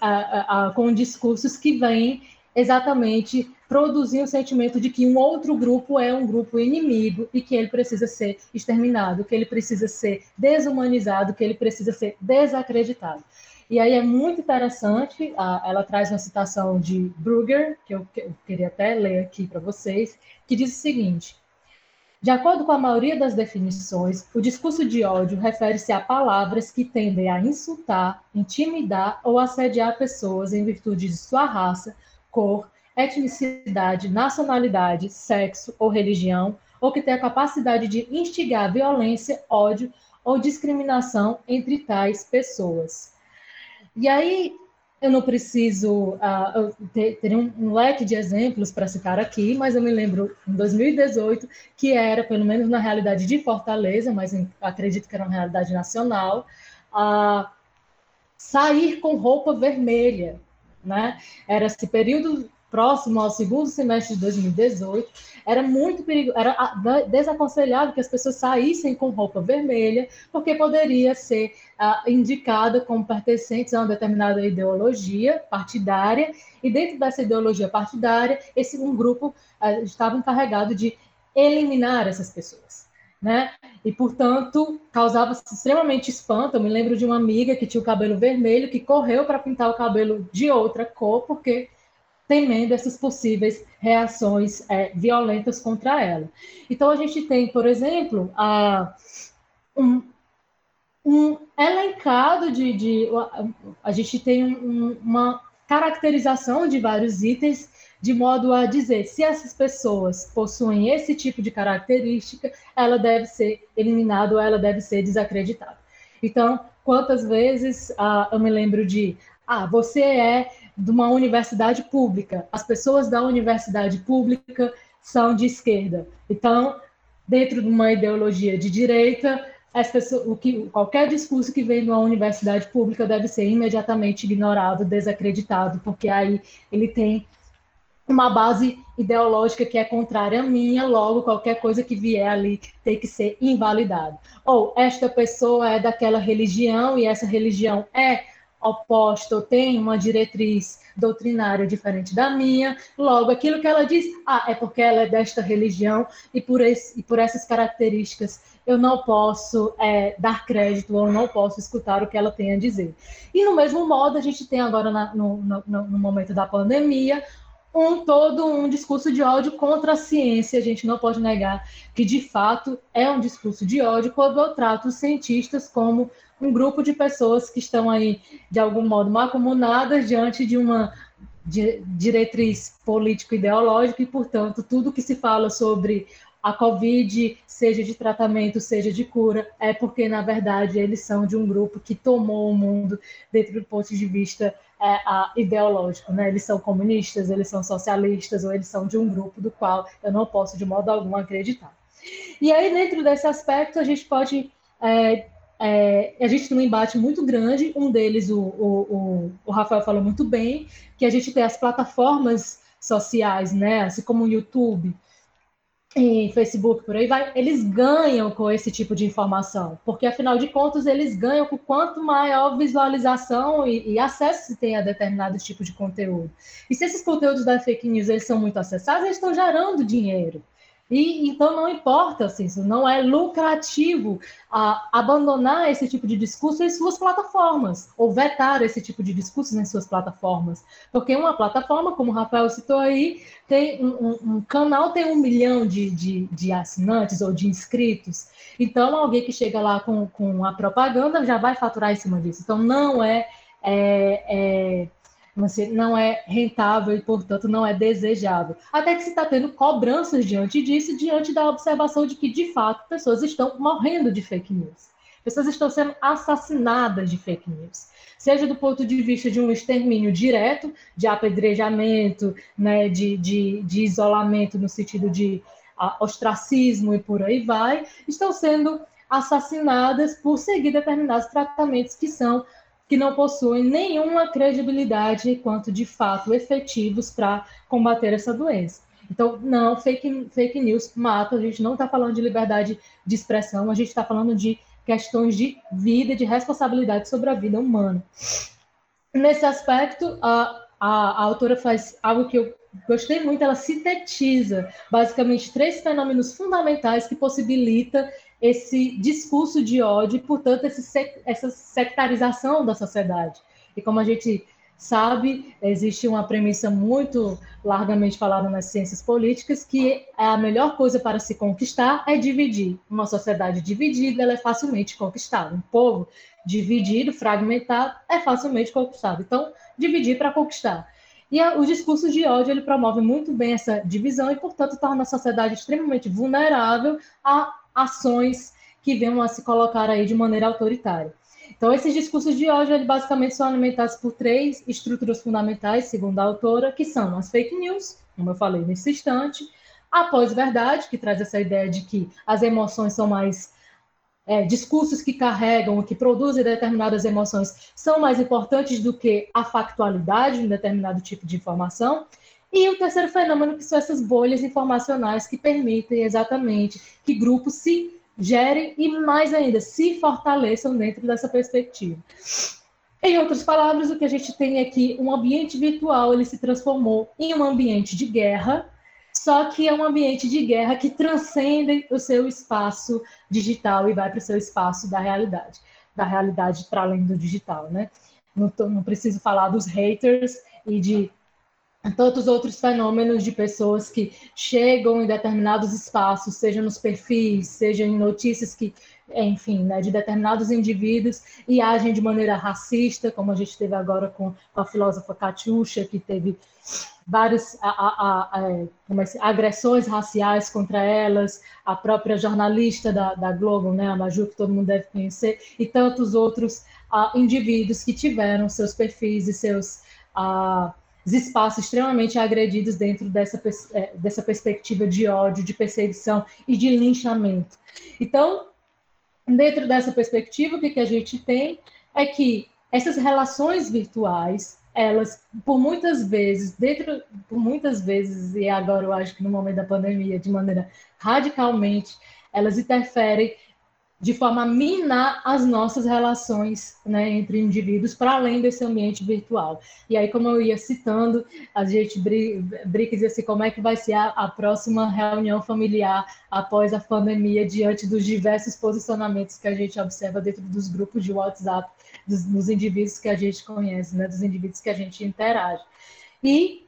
com discursos que vêm exatamente produzir um sentimento de que um outro grupo é um grupo inimigo e que ele precisa ser exterminado, que ele precisa ser desumanizado, que ele precisa ser desacreditado. E aí é muito interessante, ela traz uma citação de Brugger, que eu queria até ler aqui para vocês, que diz o seguinte: de acordo com a maioria das definições, o discurso de ódio refere-se a palavras que tendem a insultar, intimidar ou assediar pessoas em virtude de sua raça, cor, etnicidade, nacionalidade, sexo ou religião, ou que têm a capacidade de instigar violência, ódio ou discriminação entre tais pessoas. E aí, eu não preciso uh, ter, ter um, um, leque de exemplos para citar aqui, mas eu me lembro em 2018 que era, pelo menos na realidade de Fortaleza, mas em, acredito que era uma realidade nacional, uh, sair com roupa vermelha, né? Era esse período próximo ao segundo semestre de 2018, era muito perigoso, era desaconselhável que as pessoas saíssem com roupa vermelha, porque poderia ser uh, indicada como pertencentes a uma determinada ideologia partidária, e dentro dessa ideologia partidária, esse um grupo uh, estava encarregado de eliminar essas pessoas. Né? E, portanto, causava extremamente espanto. Eu me lembro de uma amiga que tinha o cabelo vermelho, que correu para pintar o cabelo de outra cor, porque temendo essas possíveis reações é, violentas contra ela. Então, a gente tem, por exemplo, a, um, um elencado de, de. A gente tem um, uma caracterização de vários itens de modo a dizer se essas pessoas possuem esse tipo de característica, ela deve ser eliminada ou ela deve ser desacreditada. Então, quantas vezes ah, eu me lembro de, ah, você é de uma universidade pública, as pessoas da universidade pública são de esquerda. Então, dentro de uma ideologia de direita, pessoas, o que, qualquer discurso que vem de uma universidade pública deve ser imediatamente ignorado, desacreditado, porque aí ele tem uma base ideológica que é contrária à minha, logo qualquer coisa que vier ali tem que ser invalidado. Ou esta pessoa é daquela religião e essa religião é oposta ou tem uma diretriz doutrinária diferente da minha, logo aquilo que ela diz, ah, é porque ela é desta religião e por, esse, e por essas características eu não posso é, dar crédito ou não posso escutar o que ela tem a dizer. E no mesmo modo, a gente tem agora na, no, no, no momento da pandemia um todo um discurso de ódio contra a ciência. A gente não pode negar que, de fato, é um discurso de ódio quando eu trato os cientistas como um grupo de pessoas que estão aí, de algum modo, acumuladas diante de uma diretriz político-ideológica e, portanto, tudo que se fala sobre a Covid, seja de tratamento, seja de cura, é porque, na verdade, eles são de um grupo que tomou o mundo dentro do ponto de vista é, a, ideológico, né? Eles são comunistas, eles são socialistas, ou eles são de um grupo do qual eu não posso de modo algum acreditar. E aí, dentro desse aspecto, a gente pode. É, é, a gente tem um embate muito grande, um deles o, o, o, Rafael falou muito bem, que a gente tem as plataformas sociais, né? Assim como o YouTube, em Facebook, por aí vai, eles ganham com esse tipo de informação, porque afinal de contas eles ganham com quanto maior visualização e, e acesso se tem a determinado tipo de conteúdo. E se esses conteúdos da fake news eles são muito acessados, eles estão gerando dinheiro. E então não importa, assim, isso não é lucrativo a, abandonar esse tipo de discurso em suas plataformas, ou vetar esse tipo de discursos em suas plataformas. Porque uma plataforma, como o Rafael citou aí, tem um, um, um canal tem um milhão de, de, de, assinantes ou de inscritos. Então, alguém que chega lá com, com a propaganda já vai faturar em cima disso. Então, não é, é, é você não é rentável e, portanto, não é desejável. Até que se está tendo cobranças diante disso, diante da observação de que, de fato, pessoas estão morrendo de fake news. Pessoas estão sendo assassinadas de fake news. Seja do ponto de vista de um extermínio direto, de apedrejamento, né, de, de, de isolamento no sentido de ostracismo e por aí vai, estão sendo assassinadas por seguir determinados tratamentos que são que não possuem nenhuma credibilidade quanto de fato efetivos para combater essa doença. Então, não, fake, fake news mata, a gente não está falando de liberdade de expressão, a gente está falando de questões de vida, de responsabilidade sobre a vida humana. Nesse aspecto, a, a, a autora faz algo que eu gostei muito, ela sintetiza basicamente três fenômenos fundamentais que possibilita esse discurso de ódio e, portanto, esse, essa sectarização da sociedade. E como a gente sabe, existe uma premissa muito largamente falada nas ciências políticas que a melhor coisa para se conquistar é dividir. Uma sociedade dividida ela é facilmente conquistada. Um povo dividido, fragmentado, é facilmente conquistado. Então, dividir para conquistar. E a, o discurso de ódio ele promove muito bem essa divisão e, portanto, torna a sociedade extremamente vulnerável a ações que venham a se colocar aí de maneira autoritária. Então, esses discursos de ódio, eles basicamente são alimentados por três estruturas fundamentais, segundo a autora, que são as fake news, como eu falei nesse instante, a pós-verdade, que traz essa ideia de que as emoções são mais é, discursos que carregam, que produzem determinadas emoções, são mais importantes do que a factualidade de um determinado tipo de informação. E o terceiro fenômeno, que são essas bolhas informacionais que permitem exatamente que grupos se gerem e, mais ainda, se fortaleçam dentro dessa perspectiva. Em outras palavras, o que a gente tem aqui, um ambiente virtual, ele se transformou em um ambiente de guerra, só que é um ambiente de guerra que transcende o seu espaço digital e vai para o seu espaço da realidade, da realidade para além do digital, né? Não, tô, não preciso falar dos haters e de tantos outros fenômenos de pessoas que chegam em determinados espaços, seja nos perfis, seja em notícias que, enfim, né, de determinados indivíduos e agem de maneira racista, como a gente teve agora com a filósofa Katiusha, que teve várias a, a, a, é, agressões raciais contra elas, a própria jornalista da, da Globo, né, a Maju, que todo mundo deve conhecer, e tantos outros indivíduos que tiveram seus perfis e seus espaços extremamente agredidos dentro dessa, é, dessa perspectiva de ódio, de perseguição e de linchamento. Então, dentro dessa perspectiva, o que, que a gente tem é que essas relações virtuais, elas, por muitas vezes, dentro, por muitas vezes, e agora eu acho que no momento da pandemia, de maneira radicalmente, elas interferem de forma a minar as nossas relações né, entre indivíduos para além desse ambiente virtual. E aí, como eu ia citando, a gente brinca e diz assim, como é que vai ser a, a, próxima reunião familiar após a pandemia, diante dos diversos posicionamentos que a gente observa dentro dos grupos de WhatsApp, dos, dos indivíduos que a gente conhece, né, dos indivíduos que a gente interage. E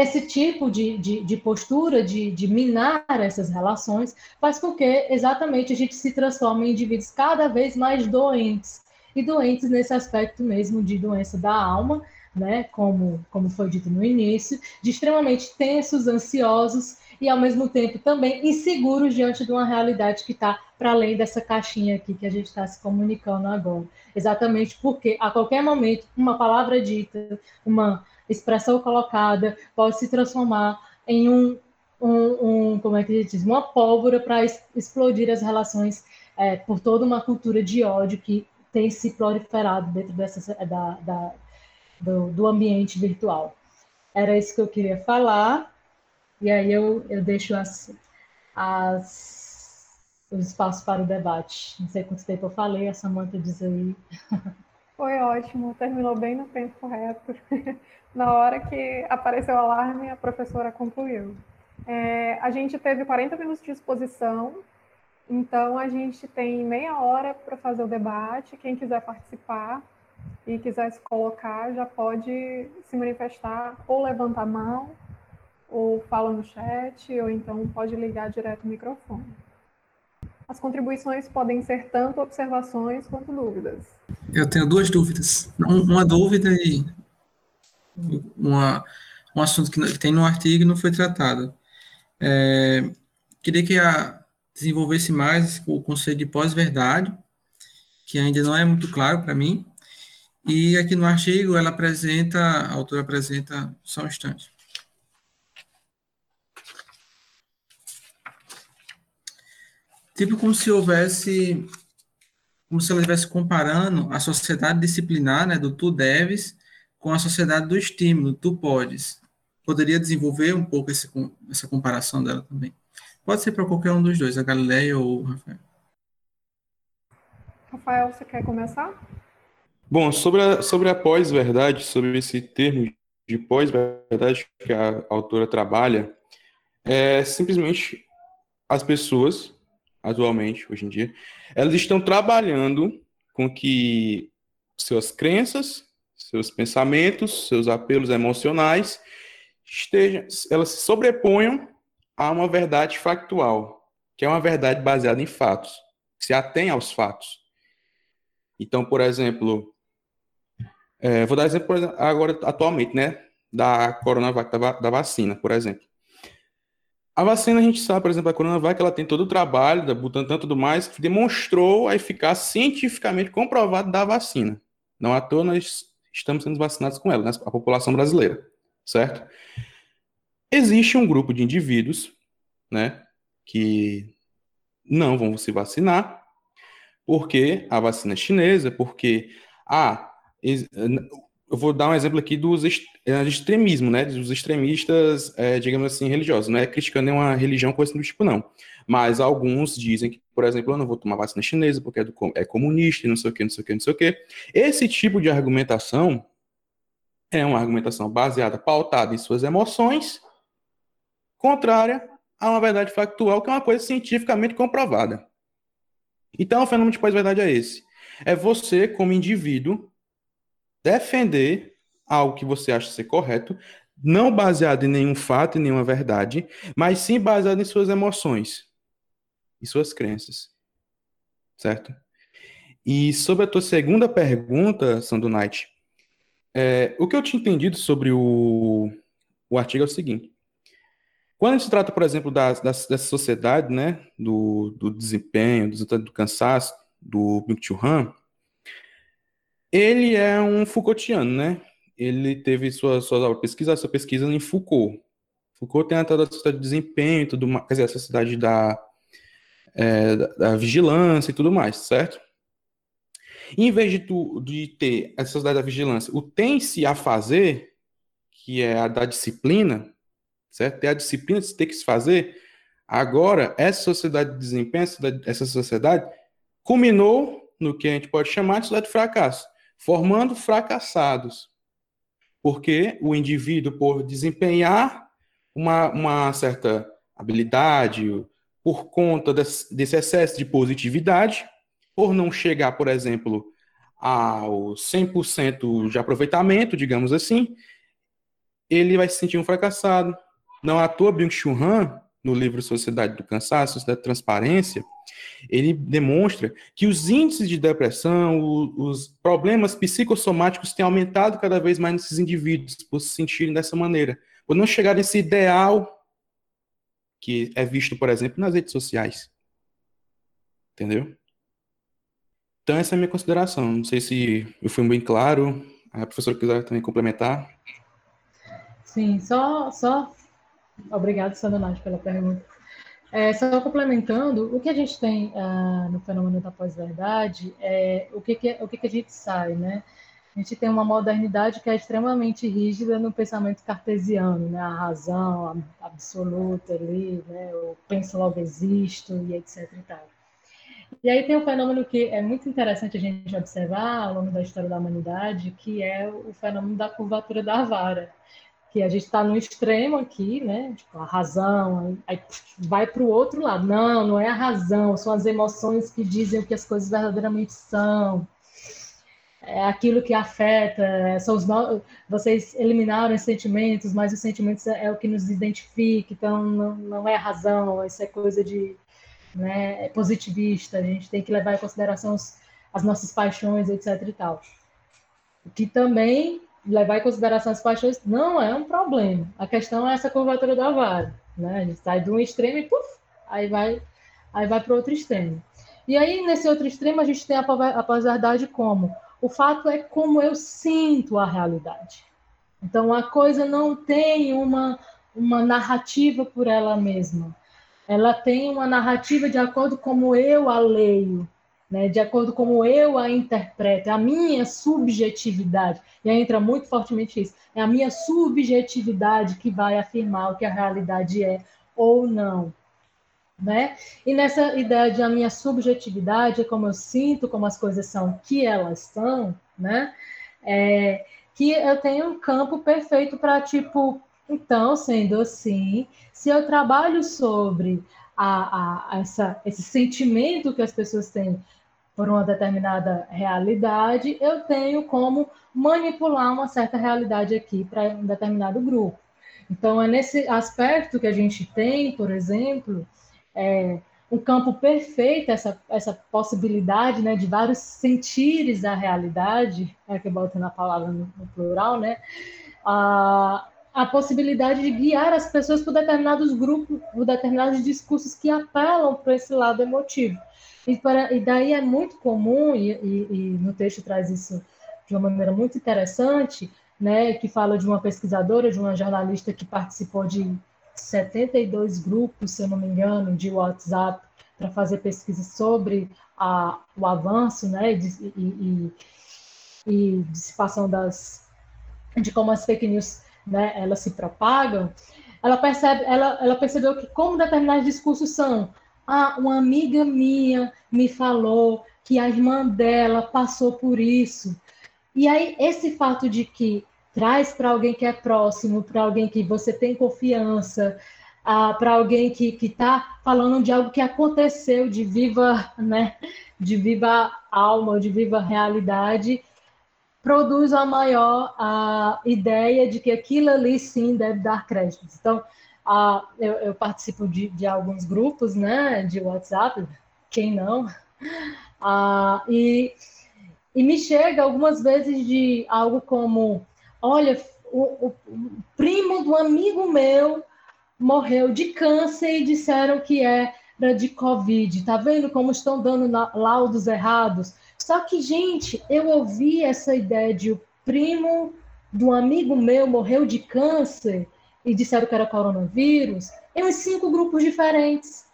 esse tipo de, de, de postura, de, de, minar essas relações, faz com que exatamente a gente se transforme em indivíduos cada vez mais doentes, e doentes nesse aspecto mesmo de doença da alma, né, como, como foi dito no início, de extremamente tensos, ansiosos e ao mesmo tempo também inseguros diante de uma realidade que está para além dessa caixinha aqui que a gente está se comunicando agora. Exatamente porque a qualquer momento uma palavra dita, uma expressão colocada pode se transformar em um, um, um como é que a gente diz, uma pólvora para explodir as relações é, por toda uma cultura de ódio que tem se proliferado dentro dessa, da, da do, do, ambiente virtual. Era isso que eu queria falar, e aí eu, eu deixo as, as, os espaços para o debate. Não sei quanto tempo eu falei, a Samanta diz aí. Foi ótimo, terminou bem no tempo correto. Na hora que apareceu o alarme, a professora concluiu. É, a gente teve 40 minutos de exposição, então a gente tem meia hora para fazer o debate. Quem quiser participar e quiser se colocar, já pode se manifestar ou levantar a mão, ou fala no chat, ou então pode ligar direto o microfone. As contribuições podem ser tanto observações quanto dúvidas. Eu tenho duas dúvidas. Uma dúvida e uma, um assunto que tem no artigo e não foi tratado. É, queria que a, desenvolvesse mais o conceito de pós-verdade, que ainda não é muito claro para mim. E aqui no artigo ela apresenta, a autora apresenta, só um instante. Tipo como se houvesse, como se ela estivesse comparando a sociedade disciplinar, né, do tu deves, com a sociedade do estímulo, tu podes. Poderia desenvolver um pouco esse, essa comparação dela também. Pode ser para qualquer um dos dois, a Galileia ou o Rafael. Rafael, você quer começar? Bom, sobre a, sobre a pós-verdade, sobre esse termo de pós-verdade que a autora trabalha, é simplesmente as pessoas atualmente, hoje em dia, elas estão trabalhando com que suas crenças, seus pensamentos, seus apelos emocionais estejam, elas se sobreponham a uma verdade factual, que é uma verdade baseada em fatos, se atém aos fatos. Então, por exemplo, é, vou dar exemplo agora atualmente, né, da coronavac, da, da vacina, por exemplo. A vacina, a gente sabe, por exemplo, a Coronavac, ela tem todo o trabalho da Butantan e tudo mais, que demonstrou a eficácia cientificamente comprovada da vacina. Não à toa nós estamos sendo vacinados com ela, né? a população brasileira, certo? Existe um grupo de indivíduos, né, que não vão se vacinar, porque a vacina é chinesa, porque, ah, eu vou dar um exemplo aqui dos é, extremismo, né? Dos extremistas, é, digamos assim, religiosos. Não é criticando nenhuma religião com esse tipo, não. Mas alguns dizem que, por exemplo, eu não vou tomar vacina chinesa porque é, do, é comunista, não sei o que, não sei o que, não sei o que. Esse tipo de argumentação é uma argumentação baseada, pautada em suas emoções, contrária a uma verdade factual, que é uma coisa cientificamente comprovada. Então, o fenômeno de pós-verdade é esse. É você, como indivíduo, defender algo que você acha ser correto, não baseado em nenhum fato, em nenhuma verdade, mas sim baseado em suas emoções e suas crenças. Certo? E sobre a tua segunda pergunta, Sandro Knight, é, o que eu tinha entendido sobre o, o artigo é o seguinte. Quando a gente trata, por exemplo, das, das, dessa sociedade, né, do, do desempenho, do, do cansaço, do Byung-Chul Han, ele é um Foucaultiano, né? Ele teve sua, sua pesquisa, sua pesquisa em Foucault. Foucault tem a tal da sociedade de desempenho, tudo mais, quer dizer, a sociedade da, é, da, da, vigilância e tudo mais, certo? em vez de, tu, de ter a sociedade da vigilância, o tem-se a fazer, que é a da disciplina, certo? Ter a disciplina de ter que se fazer, agora, essa sociedade de desempenho, essa sociedade, culminou no que a gente pode chamar de sociedade de fracasso formando fracassados. Porque o indivíduo, por desempenhar uma, uma certa habilidade, por conta desse, desse excesso de positividade, por não chegar, por exemplo, ao 100% de aproveitamento, digamos assim, ele vai se sentir um fracassado. Não à toa, Byung-Chul Han, no livro Sociedade do Cansaço, Sociedade da Transparência, ele demonstra que os índices de depressão, os problemas psicossomáticos têm aumentado cada vez mais nesses indivíduos por se sentirem dessa maneira, por não chegar nesse ideal que é visto, por exemplo, nas redes sociais. Entendeu? Então, essa é a minha consideração. Não sei se eu fui bem claro. A professora quiser também complementar. Sim, só, só Obrigado, Sandra pela pergunta. É, só complementando, o que a gente tem uh, no fenômeno da pós-verdade é o que, que, o que, que a gente sai, né? A gente tem uma modernidade que é extremamente rígida no pensamento cartesiano, né? A razão absoluta ali, né? O penso logo existo e etc e tal. E aí tem um fenômeno que é muito interessante a gente observar ao longo da história da humanidade, que é o fenômeno da curvatura da vara que a gente está no extremo aqui, né? Tipo, a razão, aí vai para o outro lado. Não, não é a razão, são as emoções que dizem o que as coisas verdadeiramente são. É aquilo que afeta, é, são os no... vocês eliminaram os sentimentos, mas os sentimentos é, é o que nos identifica, então não, não é a razão, isso é coisa de né, é positivista, a gente tem que levar em consideração os, as nossas paixões, etc e tal. O que também levar em consideração as paixões não é um problema. A questão é essa curvatura da vara, né? A gente sai de um extremo e puf, aí vai, aí vai para outro extremo. E aí nesse outro extremo a gente tem a, a pós-verdade como o fato é como eu sinto a realidade. Então a coisa não tem uma uma narrativa por ela mesma. Ela tem uma narrativa de acordo com como eu a leio, né, de acordo com como eu a interpreto, é a minha subjetividade, e aí entra muito fortemente isso, é a minha subjetividade que vai afirmar o que a realidade é ou não. Né? E nessa ideia de a minha subjetividade, é como eu sinto, como as coisas são, que elas são, né? É, que eu tenho um campo perfeito para, tipo, então, sendo assim, se eu trabalho sobre a, a, essa, esse sentimento que as pessoas têm por uma determinada realidade, eu tenho como manipular uma certa realidade aqui para um determinado grupo. Então, é nesse aspecto que a gente tem, por exemplo, é, um campo perfeito, essa, essa possibilidade né, de vários sentires da realidade, é que botando a palavra no, no plural, né, a, a possibilidade de guiar as pessoas por determinados grupos, por determinados discursos que apelam para esse lado emotivo. E, para, e daí é muito comum, e, e, e, no texto traz isso de uma maneira muito interessante, né, que fala de uma pesquisadora, de uma jornalista que participou de 72 grupos, se eu não me engano, de WhatsApp, para fazer pesquisa sobre a, o avanço né, e, e, e dissipação das, de como as fake news né, elas se propagam, ela percebe, ela, ela percebeu que como determinados discursos são, ah, uma amiga minha me falou que a irmã dela passou por isso. E aí esse fato de que traz para alguém que é próximo, para alguém que você tem confiança, ah, para alguém que está falando de algo que aconteceu de viva, né, de viva alma, de viva realidade, produz a maior a ideia de que aquilo ali sim deve dar créditos. Então, ah, eu, eu, participo de, de, alguns grupos né, de WhatsApp, quem não? Ah, e, e me chega algumas vezes de algo como: olha, o, o, o primo do amigo meu morreu de câncer e disseram que era de Covid. Tá vendo como estão dando laudos errados? Só que, gente, eu ouvi essa ideia de o primo do amigo meu morreu de câncer e disseram que era coronavírus em uns cinco grupos diferentes.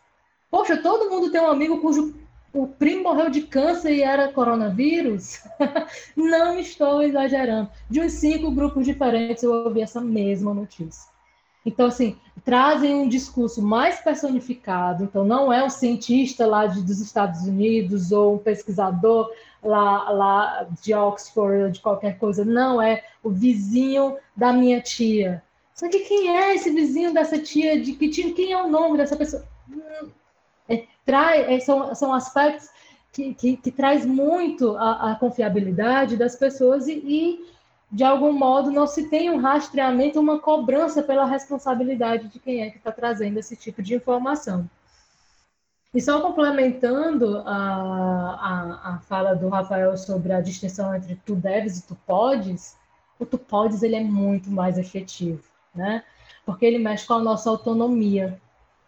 Poxa, todo mundo tem um amigo cujo o primo morreu de câncer e era coronavírus? Não estou exagerando. De uns cinco grupos diferentes eu ouvi essa mesma notícia. Então, assim, trazem um discurso mais personificado. Então, não é um cientista lá de, dos Estados Unidos ou um pesquisador lá, lá de Oxford, de qualquer coisa. Não, é o vizinho da minha tia. Só que quem é esse vizinho dessa tia? De que tia? Quem é o nome dessa pessoa? É, trai, é, são, são aspectos que, que, que traz muito a, a confiabilidade das pessoas e, e de algum modo, não se tem um rastreamento, uma cobrança pela responsabilidade de quem é que está trazendo esse tipo de informação. E só complementando a, a, a, fala do Rafael sobre a distinção entre tu deves e tu podes, o tu podes ele é muito mais efetivo, né? Porque ele mexe com a nossa autonomia.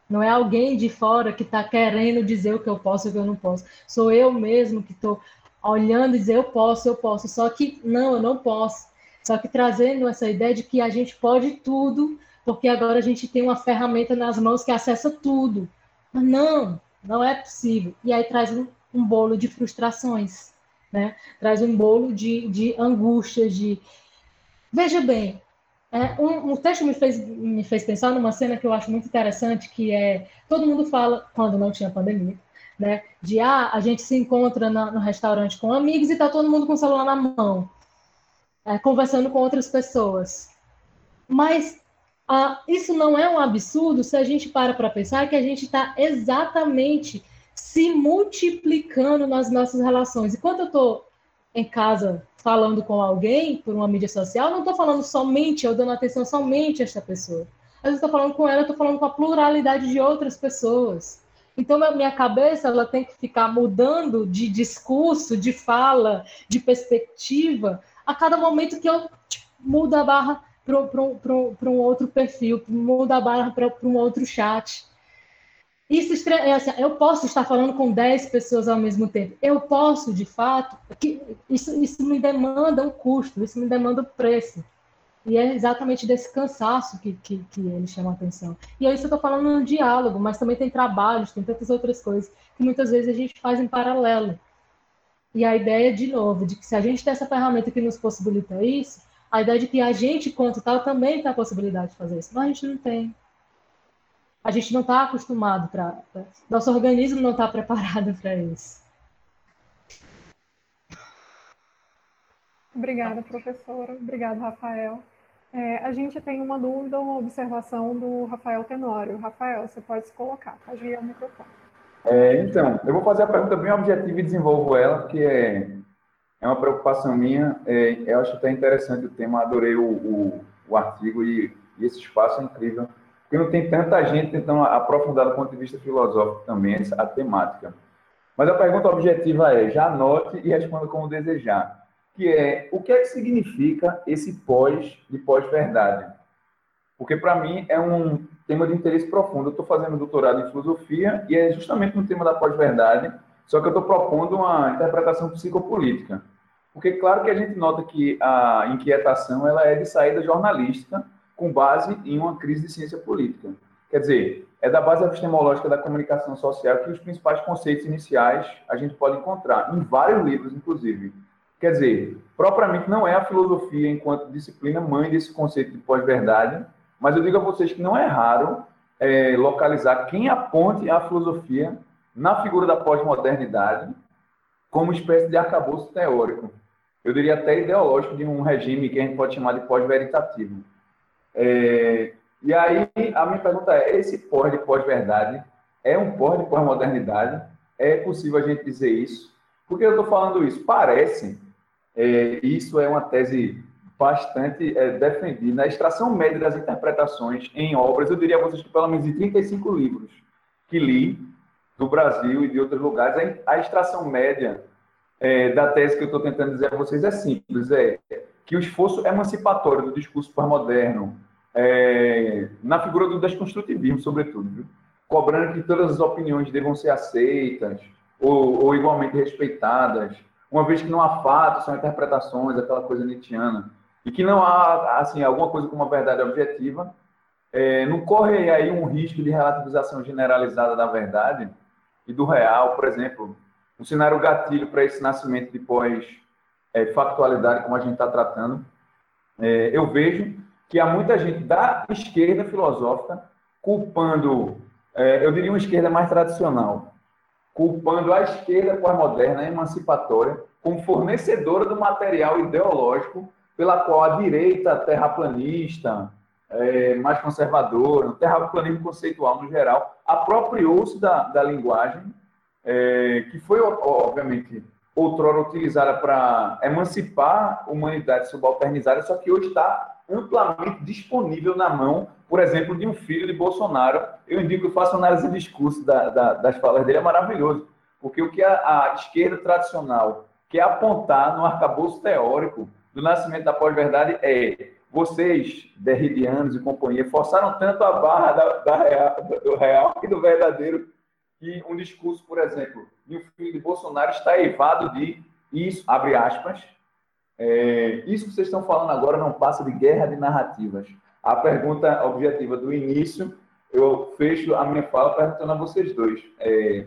Não é alguém de fora que está querendo dizer o que eu posso e o que eu não posso. Sou eu mesmo que estou olhando e dizer eu posso, eu posso. Só que não, eu não posso. Só que trazendo essa ideia de que a gente pode tudo, porque agora a gente tem uma ferramenta nas mãos que acessa tudo. Mas não, não é possível. E aí traz um, um bolo de frustrações, né? Traz um bolo de, de angústias, de... Veja bem, é, um, um, texto me fez, me fez pensar numa cena que eu acho muito interessante, que é, todo mundo fala, quando não tinha pandemia, né? De, ah, a gente se encontra na, no restaurante com amigos e tá todo mundo com o celular na mão é, conversando com outras pessoas. Mas ah, isso não é um absurdo se a gente para para pensar que a gente está exatamente se multiplicando nas nossas relações. E quando eu estou em casa falando com alguém por uma mídia social, não estou falando somente, eu dando atenção somente a esta pessoa. Mas eu estou falando com ela, estou falando com a pluralidade de outras pessoas. Então, minha cabeça ela tem que ficar mudando de discurso, de fala, de perspectiva, a cada momento que eu tipo, mudo a barra para um outro perfil, mudo a barra para um outro chat. Isso é assim, eu posso estar falando com 10 pessoas ao mesmo tempo. Eu posso, de fato, isso, isso me demanda um custo, isso me demanda um preço. E é exatamente desse cansaço que, que, que ele chama a atenção. E é isso que eu falando no diálogo, mas também tem trabalhos, tem tantas outras coisas que muitas vezes a gente faz em paralelo. E a ideia, de novo, de que se a gente tem essa ferramenta que nos possibilita isso, a ideia de que a gente, quanto tal, também tem a possibilidade de fazer isso. Mas a gente não tem. A gente não está acostumado para. Nosso organismo não está preparado para isso. Obrigada, professora. Obrigado, Rafael. É, a gente tem uma dúvida, uma observação do Rafael Tenório. Rafael, você pode se colocar. Pode ir ao microfone. É, então, eu vou fazer a pergunta bem objetiva e desenvolvo ela, porque é, é uma preocupação minha. É, eu acho até interessante o tema, adorei o, o, o artigo e, e, esse espaço é incrível, porque não tem tanta gente tentando aprofundar do ponto de vista filosófico também a temática. Mas a pergunta objetiva é, já anote e responda como desejar, que é, o que é que significa esse pós de pós-verdade? Porque para mim é um tema de interesse profundo. Eu estou fazendo doutorado em filosofia e é justamente no tema da pós-verdade, só que eu estou propondo uma interpretação psicopolítica. Porque claro que a gente nota que a inquietação ela é de saída jornalística com base em uma crise de ciência política. Quer dizer, é da base epistemológica da comunicação social que os principais conceitos iniciais a gente pode encontrar, em vários livros, inclusive. Quer dizer, propriamente não é a filosofia enquanto disciplina mãe desse conceito de pós-verdade, mas eu digo a vocês que não é raro é, localizar quem aponte a filosofia na figura da pós-modernidade como espécie de arcabouço teórico. Eu diria até ideológico de um regime que a gente pode chamar de pós-veritativo. É, e aí, a minha pergunta é: esse pós de pós-verdade é um pós de pós-modernidade? É possível a gente dizer isso? Por que eu estou falando isso? Parece, é, isso é uma tese bastante é, defendida, a extração média das interpretações em obras, eu diria a vocês que pelo menos em 35 livros que li, do Brasil e de outros lugares, a extração média é, da tese que eu estou tentando dizer a vocês é simples, é que o esforço emancipatório do discurso pós-moderno é, na figura do desconstrutivismo, sobretudo, viu? cobrando que todas as opiniões devam ser aceitas ou, ou, igualmente respeitadas, uma vez que não há fatos, são interpretações, aquela coisa nietzschiana, e que não há assim alguma coisa como uma verdade objetiva, é, não corre aí um risco de relativização generalizada da verdade e do real, por exemplo, um cenário gatilho para esse nascimento de pós-factualidade, é, como a gente está tratando. É, eu vejo que há muita gente da esquerda filosófica culpando, é, eu diria uma esquerda mais tradicional, culpando a esquerda pós-moderna, emancipatória, como fornecedora do material ideológico pela qual a direita terraplanista, é, mais conservadora, o terraplanismo conceitual no geral, apropriou-se da, da linguagem, é, que foi, obviamente, outrora utilizada para emancipar a humanidade subalternizada, só que hoje está amplamente disponível na mão, por exemplo, de um filho de Bolsonaro. Eu indico que faça análise de discurso da, da, das falas dele, é maravilhoso, porque o que a, a esquerda tradicional quer apontar no arcabouço teórico do nascimento da pós-verdade é vocês, derridianos e companhia, forçaram tanto a barra da, da real, do real e do verdadeiro que um discurso, por exemplo, de um filho de Bolsonaro está evado de isso, abre aspas, é, isso que vocês estão falando agora não passa de guerra de narrativas. A pergunta objetiva do início, eu fecho a minha fala perguntando a vocês dois, é,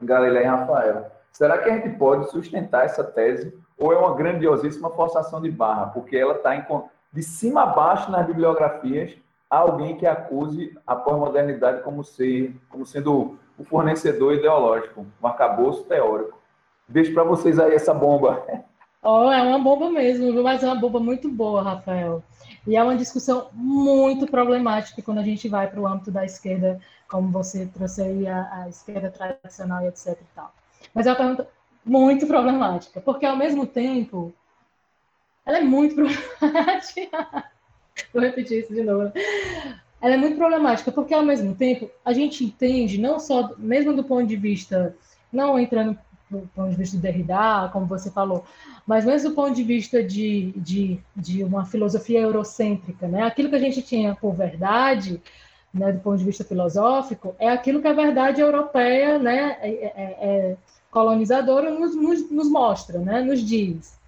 Galileu e Rafael. Será que a gente pode sustentar essa tese ou é uma grandiosíssima forçação de barra? Porque ela está de cima a baixo nas bibliografias alguém que acuse a pós-modernidade como, ser, como sendo o fornecedor ideológico, um arcabouço teórico. Deixo para vocês aí essa bomba. Oh, é uma bomba mesmo, mas é uma bomba muito boa, Rafael. E é uma discussão muito problemática quando a gente vai para o âmbito da esquerda, como você trouxe aí a, a, esquerda tradicional e etc e tal. Mas é uma pergunta muito problemática, porque ao mesmo tempo ela é muito problemática. Vou repetir isso de novo. Ela é muito problemática, porque ao mesmo tempo a gente entende, não só, mesmo do ponto de vista, não entrando do ponto de vista do Derrida, como você falou, mas mesmo do ponto de vista de, de, de uma filosofia eurocêntrica, né? aquilo que a gente tinha por verdade, né, do ponto de vista filosófico, é aquilo que a verdade europeia, né, é, é, é colonizadora, nos, nos, nos, mostra, né, nos diz.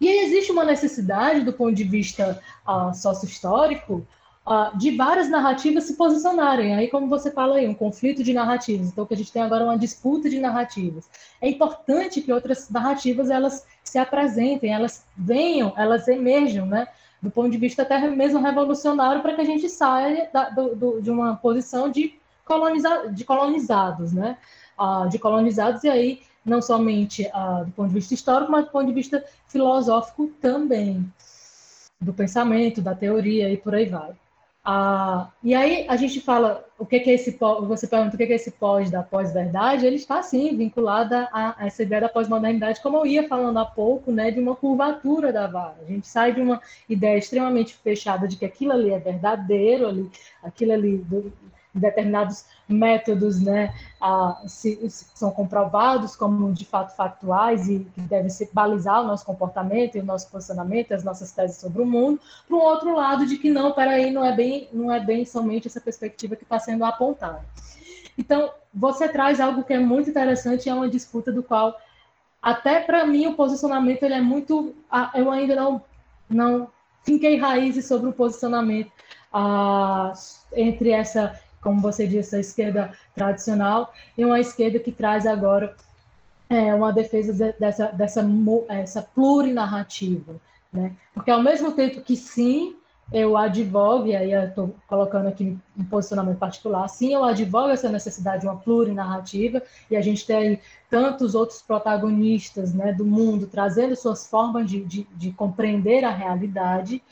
E aí existe uma necessidade, do ponto de vista uh, sócio-histórico, uh, de várias narrativas se posicionarem. Aí, como você fala aí, um conflito de narrativas. Então, que a gente tem agora uma disputa de narrativas. É importante que outras narrativas elas se apresentem, elas venham, elas emerjam, né? Do ponto de vista até mesmo revolucionário, para que a gente saia da, do, do, de uma posição de, coloniza, de colonizados, né? Uh, de colonizados, e aí não somente uh, do ponto de vista histórico, mas do ponto de vista filosófico também, do pensamento, da teoria e por aí vai. Ah, e aí a gente fala o que é esse você pergunta o que é esse pós da pós-verdade, ele está sim vinculado a, a, essa ideia da pós-modernidade, como eu ia falando há pouco, né, de uma curvatura da vara. A gente sai de uma ideia extremamente fechada de que aquilo ali é verdadeiro, ali, aquilo ali do, determinados métodos né, se, se são comprovados como de fato factuais e que devem ser balizar o nosso comportamento e o nosso posicionamento, as nossas teses sobre o mundo, para um outro lado de que não, peraí, não é bem, não é bem somente essa perspectiva que está sendo apontada. Então, você traz algo que é muito interessante, é uma disputa do qual, até para mim, o posicionamento ele é muito. Eu ainda não, não finquei raízes sobre o posicionamento uh, entre essa como você disse, a esquerda tradicional, e uma esquerda que traz agora é, uma defesa de, dessa, dessa essa plurinarrativa, né? Porque ao mesmo tempo que sim, eu advogo, e aí eu estou colocando aqui um posicionamento particular, sim, eu advogo essa necessidade de uma plurinarrativa, e a gente tem tantos outros protagonistas né, do mundo trazendo suas formas de, de, de compreender a realidade,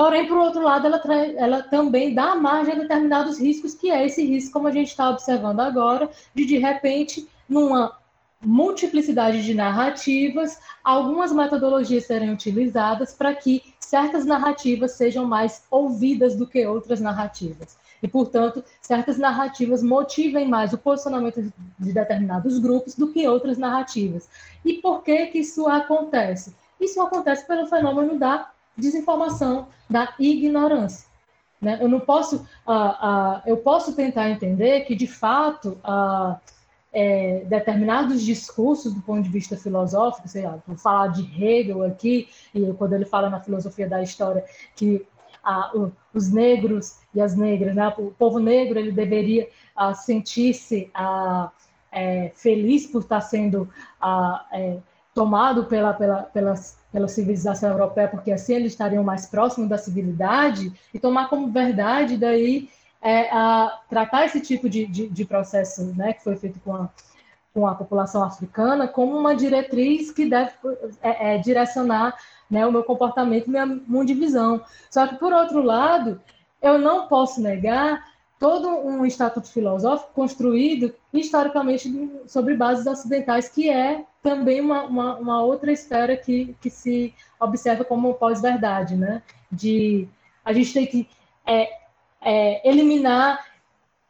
Porém, por outro lado, ela, ela, também dá margem a determinados riscos, que é esse risco, como a gente está observando agora, de de repente, numa multiplicidade de narrativas, algumas metodologias serem utilizadas para que certas narrativas sejam mais ouvidas do que outras narrativas. E, portanto, certas narrativas motivem mais o posicionamento de determinados grupos do que outras narrativas. E por que, que isso acontece? Isso acontece pelo fenômeno da desinformação, da ignorância. Né? Eu não posso, uh, uh, eu posso tentar entender que, de fato, uh, é, determinados discursos do ponto de vista filosófico, sei lá, vou falar de Hegel aqui, e quando ele fala na filosofia da história que ah, os negros e as negras, né, o povo negro ele deveria ah, sentir-se ah, é, feliz por estar sendo é, tomado pela, pela, pela, pela civilização europeia, porque assim eles estariam mais próximos da civilidade, e tomar como verdade daí é, a tratar esse tipo de, de, de, processo né, que foi feito com a, com a população africana como uma diretriz que deve é, é, direcionar né, o meu comportamento, minha mundivisão. Só que, por outro lado, eu não posso negar todo um estatuto filosófico construído historicamente sobre bases ocidentais, que é também uma, uma, uma outra esfera que, que se observa como pós-verdade, né? De a gente tem que é, é, eliminar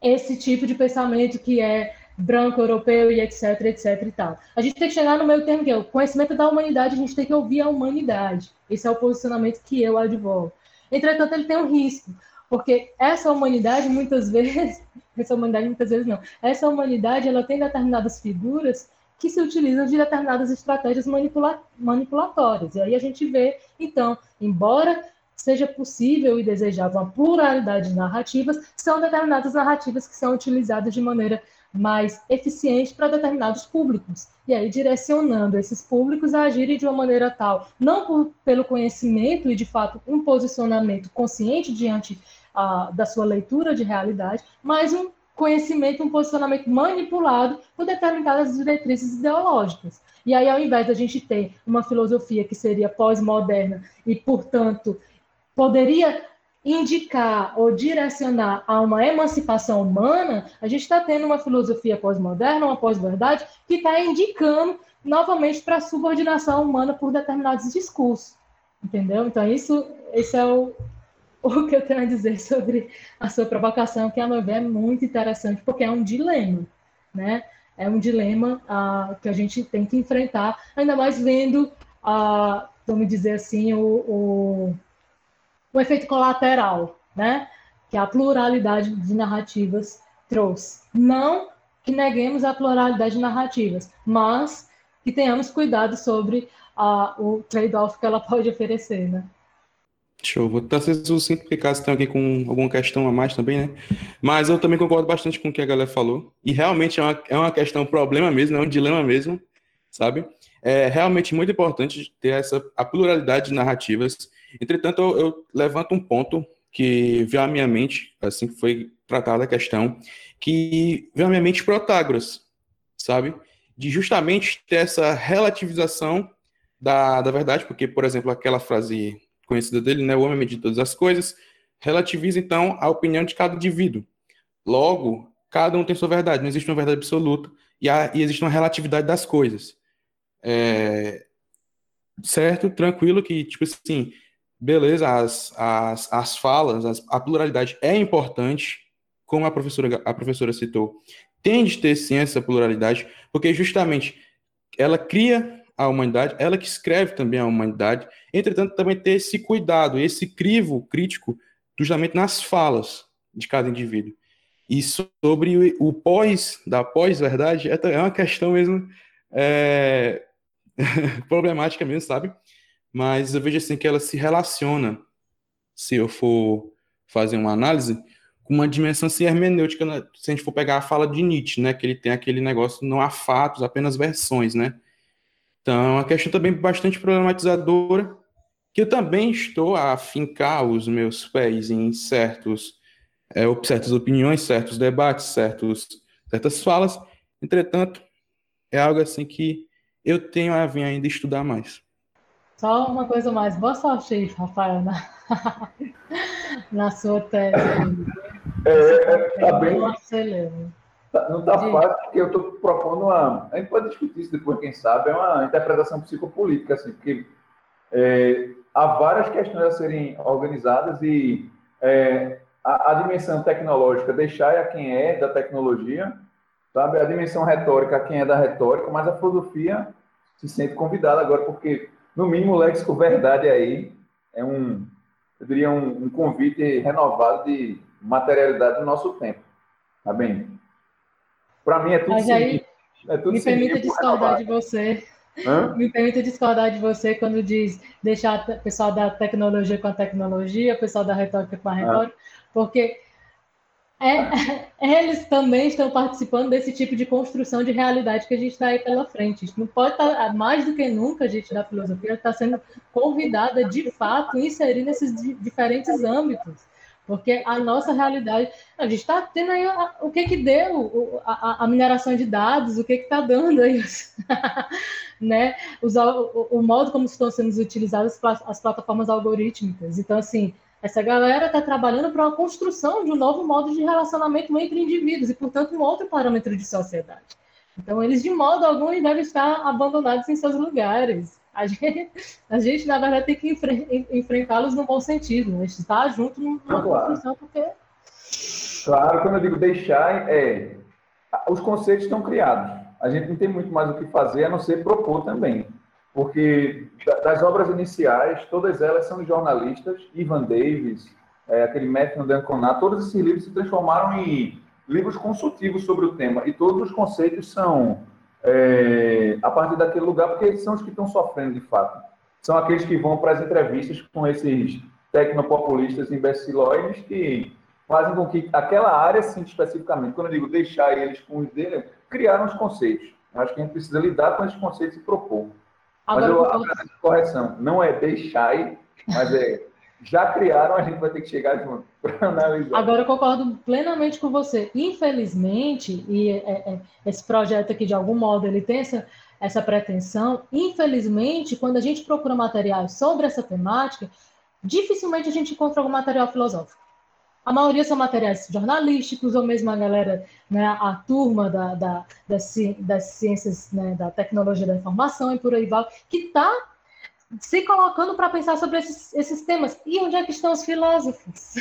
esse tipo de pensamento que é branco, europeu e etc, etc e tal. A gente tem que chegar no meio termo que é o conhecimento da humanidade, a gente tem que ouvir a humanidade. Esse é o posicionamento que eu advogo. Entretanto, ele tem um risco, porque essa humanidade muitas vezes, essa humanidade muitas vezes não, essa humanidade ela tem determinadas figuras que se utilizam de determinadas estratégias manipula manipulatórias. E aí a gente vê, então, embora seja possível e desejável uma pluralidade de narrativas, são determinadas narrativas que são utilizadas de maneira mais eficiente para determinados públicos. E aí direcionando esses públicos a agirem de uma maneira tal, não por, pelo conhecimento e, de fato, um posicionamento consciente diante ah, da sua leitura de realidade, mas um conhecimento, um posicionamento manipulado por determinadas diretrizes ideológicas. E aí, ao invés da gente ter uma filosofia que seria pós-moderna e, portanto, poderia indicar ou direcionar a uma emancipação humana, a gente está tendo uma filosofia pós-moderna, uma pós-verdade, que está indicando novamente para a subordinação humana por determinados discursos. Entendeu? Então, isso, esse é o, o que eu tenho a dizer sobre a sua provocação, que, a ver, é muito interessante, porque é um dilema, né? É um dilema ah, que a gente tem que enfrentar, ainda mais vendo, ah, vamos dizer assim, o, o o efeito colateral, né? Que a pluralidade de narrativas trouxe. Não que neguemos a pluralidade de narrativas, mas que tenhamos cuidado sobre uh, o trade-off que ela pode oferecer, né? Show. Vou estar sendo sucinto, porque caso estão aqui com alguma questão a mais também, né? Mas eu também concordo bastante com o que a galera falou. E realmente é uma, é uma questão, um problema mesmo, é um dilema mesmo, sabe? É realmente muito importante ter essa a pluralidade de narrativas Entretanto, eu, eu levanto um ponto que veio à minha mente, assim que foi tratada a questão, que veio à minha mente Protágoras, sabe? De justamente ter essa relativização da, da verdade, porque, por exemplo, aquela frase conhecida dele, né, o homem medita todas as coisas, relativiza, então, a opinião de cada indivíduo. Logo, cada um tem sua verdade, não existe uma verdade absoluta, e, há, e existe uma relatividade das coisas. É, certo, tranquilo que, tipo assim, beleza, as, as, as falas, as, a pluralidade é importante, como a professora, a professora citou, tem de ter sim essa pluralidade, porque justamente ela cria a humanidade, ela que escreve também a humanidade, entretanto, também ter esse cuidado, esse crivo crítico, justamente nas falas de cada indivíduo. E sobre o pós, da pós-verdade, é, é uma questão mesmo é, problemática mesmo, sabe? mas eu vejo assim que ela se relaciona, se eu for fazer uma análise, uma dimensão assim, hermenêutica, né? se a gente for pegar a fala de Nietzsche, né, que ele tem aquele negócio, não há fatos, apenas versões, né? Então, é uma questão também bastante problematizadora, que eu também estou a fincar os meus pés em certos, é, certas opiniões, certos debates, certos, certas falas. Entretanto, é algo assim que eu tenho a vir ainda estudar mais. Só uma coisa mais. Boa sorte aí, Rafael, na, na sua tese. É, é, tá bem. Não está fácil, porque eu estou propondo uma. A gente pode discutir isso depois, quem sabe, é uma interpretação psicopolítica, assim, porque é, há várias questões a serem organizadas e é, a, a, dimensão tecnológica deixar a quem é da tecnologia, sabe? A dimensão retórica a quem é da retórica, mas a filosofia se sente convidada agora, porque no mínimo, o léxico verdade aí é um, eu diria, um, um convite renovado de materialidade do nosso tempo. Tá bem? Para mim é tudo Mas aí, é tudo me permita discordar de você. Hã? Me permita discordar de você quando diz deixar o pessoal da tecnologia com a tecnologia, o pessoal da retórica com a retórica, ah. porque é, eles também estão participando desse tipo de construção de realidade que a gente está aí pela frente. Não pode estar, tá, mais do que nunca, a gente da filosofia está sendo convidada, de fato, a inserir nesses diferentes âmbitos. Porque a nossa realidade, a gente está tendo aí a, o que que deu a, a, mineração de dados, o que que está dando aí, né? Os, o, o, modo como estão sendo utilizadas as plataformas algorítmicas. Então, assim, essa galera está trabalhando para a construção de um novo modo de relacionamento entre indivíduos e, portanto, um outro parâmetro de sociedade. Então, eles, de modo algum, devem estar abandonados em seus lugares. A gente, a gente na verdade, tem que enfre enfrentá-los no bom sentido. A gente está junto numa claro. construção, porque... Claro, quando eu digo deixar, é... os conceitos estão criados. A gente não tem muito mais o que fazer, a não ser propor também porque das obras iniciais, todas elas são de jornalistas, Ivan Davis, é, aquele Matthew Danconá, todos esses livros se transformaram em livros consultivos sobre o tema, e todos os conceitos são é, a partir daquele lugar, porque eles são os que estão sofrendo de fato. São aqueles que vão para as entrevistas com esses tecnopopulistas imbecilóides que fazem com que aquela área, sim, especificamente, quando eu digo deixar eles com os dele, criaram os conceitos. acho que a gente precisa lidar com esses conceitos e propor. Agora, mas eu, a correção, não é deixar, mas é já criaram, a gente vai ter que chegar junto para analisar. Agora eu concordo plenamente com você. Infelizmente, e é, é, esse projeto aqui, de algum modo, ele tem essa, essa pretensão. Infelizmente, quando a gente procura materiais sobre essa temática, dificilmente a gente encontra algum material filosófico. A maioria são materiais jornalísticos, ou mesmo a galera, né, a turma da, da, das, das ciências, né, da tecnologia da informação e por aí vai, que está se colocando para pensar sobre esses, esses temas. E onde é que estão os filósofos?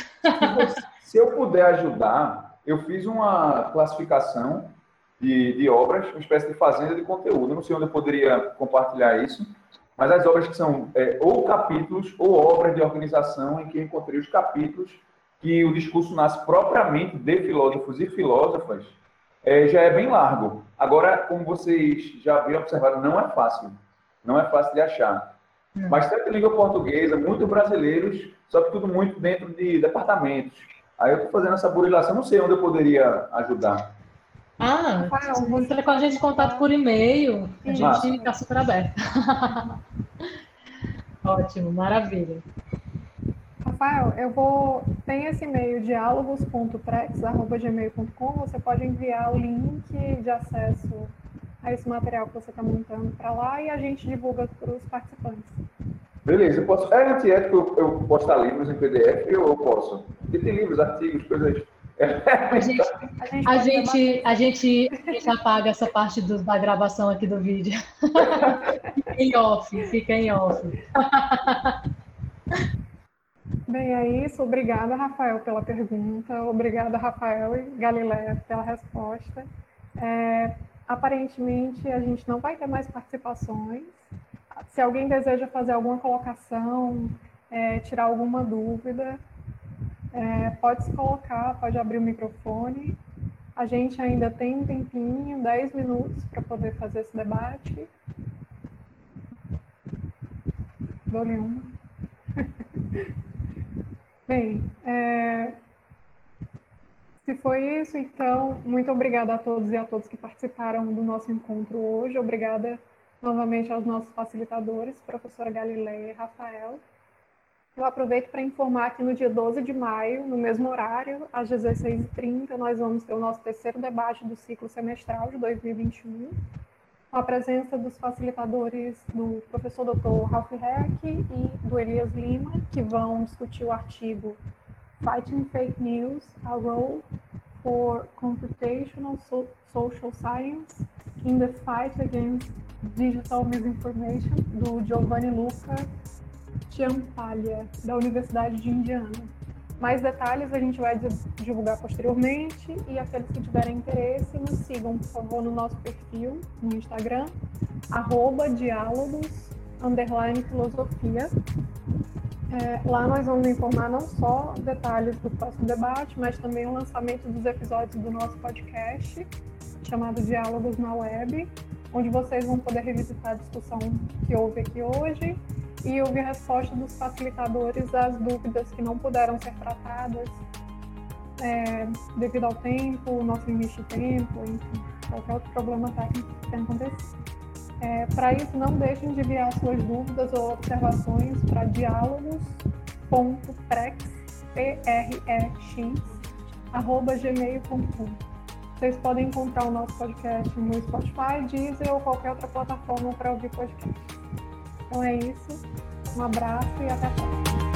Se eu puder ajudar, eu fiz uma classificação de, de obras, uma espécie de fazenda de conteúdo. Não sei onde eu poderia compartilhar isso, mas as obras que são é, ou capítulos ou obras de organização em que eu encontrei os capítulos que o discurso nasce propriamente de filósofos e filósofas, é, já é bem largo. Agora, como vocês já viram observado, não é fácil. Não é fácil de achar. É. Bastante língua portuguesa, muito brasileiros, só que tudo muito dentro de departamentos. Aí eu estou fazendo essa burilação, não sei onde eu poderia ajudar. Ah, você com a gente contato por e-mail, a gente está super aberto. Ótimo, maravilha. Rafael, eu vou. Tem esse e-mail diálogos.prex.gmail.com. Você pode enviar o link de acesso a esse material que você está montando para lá e a gente divulga para os participantes. Beleza, eu posso. É antiético eu, eu postar livros em PDF ou eu posso? Porque tem livros, artigos, coisas. A gente, a gente, a gente, a gente apaga essa parte do, da gravação aqui do vídeo. fica em off, fica em off. Bem, é isso. Obrigada, Rafael, pela pergunta. Obrigada, Rafael e Galileia, pela resposta. É, aparentemente, a gente não vai ter mais participações. Se alguém deseja fazer alguma colocação, é, tirar alguma dúvida, é, pode se colocar, pode abrir o microfone. A gente ainda tem um tempinho, 10 minutos, para poder fazer esse debate. Dou-lhe uma. Bem, é... Se foi isso, então, muito obrigada a todos e a todas que participaram do nosso encontro hoje. Obrigada novamente aos nossos facilitadores, professora Galileia e Rafael. Eu aproveito para informar que no dia 12 de maio, no mesmo horário, às 16h30, nós vamos ter o nosso terceiro debate do ciclo semestral de 2021, com a presença dos facilitadores do professor Dr. Ralph Heck e do Elias Lima, que vão discutir o artigo Fighting Fake News, a Role for Computational so Social Science in the Fight Against Digital Misinformation, do Giovanni Luca Chiampaglia, da Universidade de Indiana. Mais detalhes a gente vai divulgar posteriormente e aqueles que tiverem interesse nos sigam, por favor, no nosso perfil no Instagram, arroba diálogos, filosofia. É, lá nós vamos informar não só detalhes do próximo debate, mas também o lançamento dos episódios do nosso podcast, chamado Diálogos na Web, onde vocês vão poder revisitar a discussão que houve aqui hoje e ouvir a resposta dos facilitadores às dúvidas que não puderam ser tratadas é, devido ao tempo, nosso limite de tempo, enfim, qualquer outro problema técnico que tenha acontecido. É, para isso, não deixem de enviar suas dúvidas ou observações para diálogos.prex.gmail.com. Vocês podem encontrar o nosso podcast no Spotify, Deezer ou qualquer outra plataforma para ouvir podcast. Então é isso. Um abraço e até a próxima.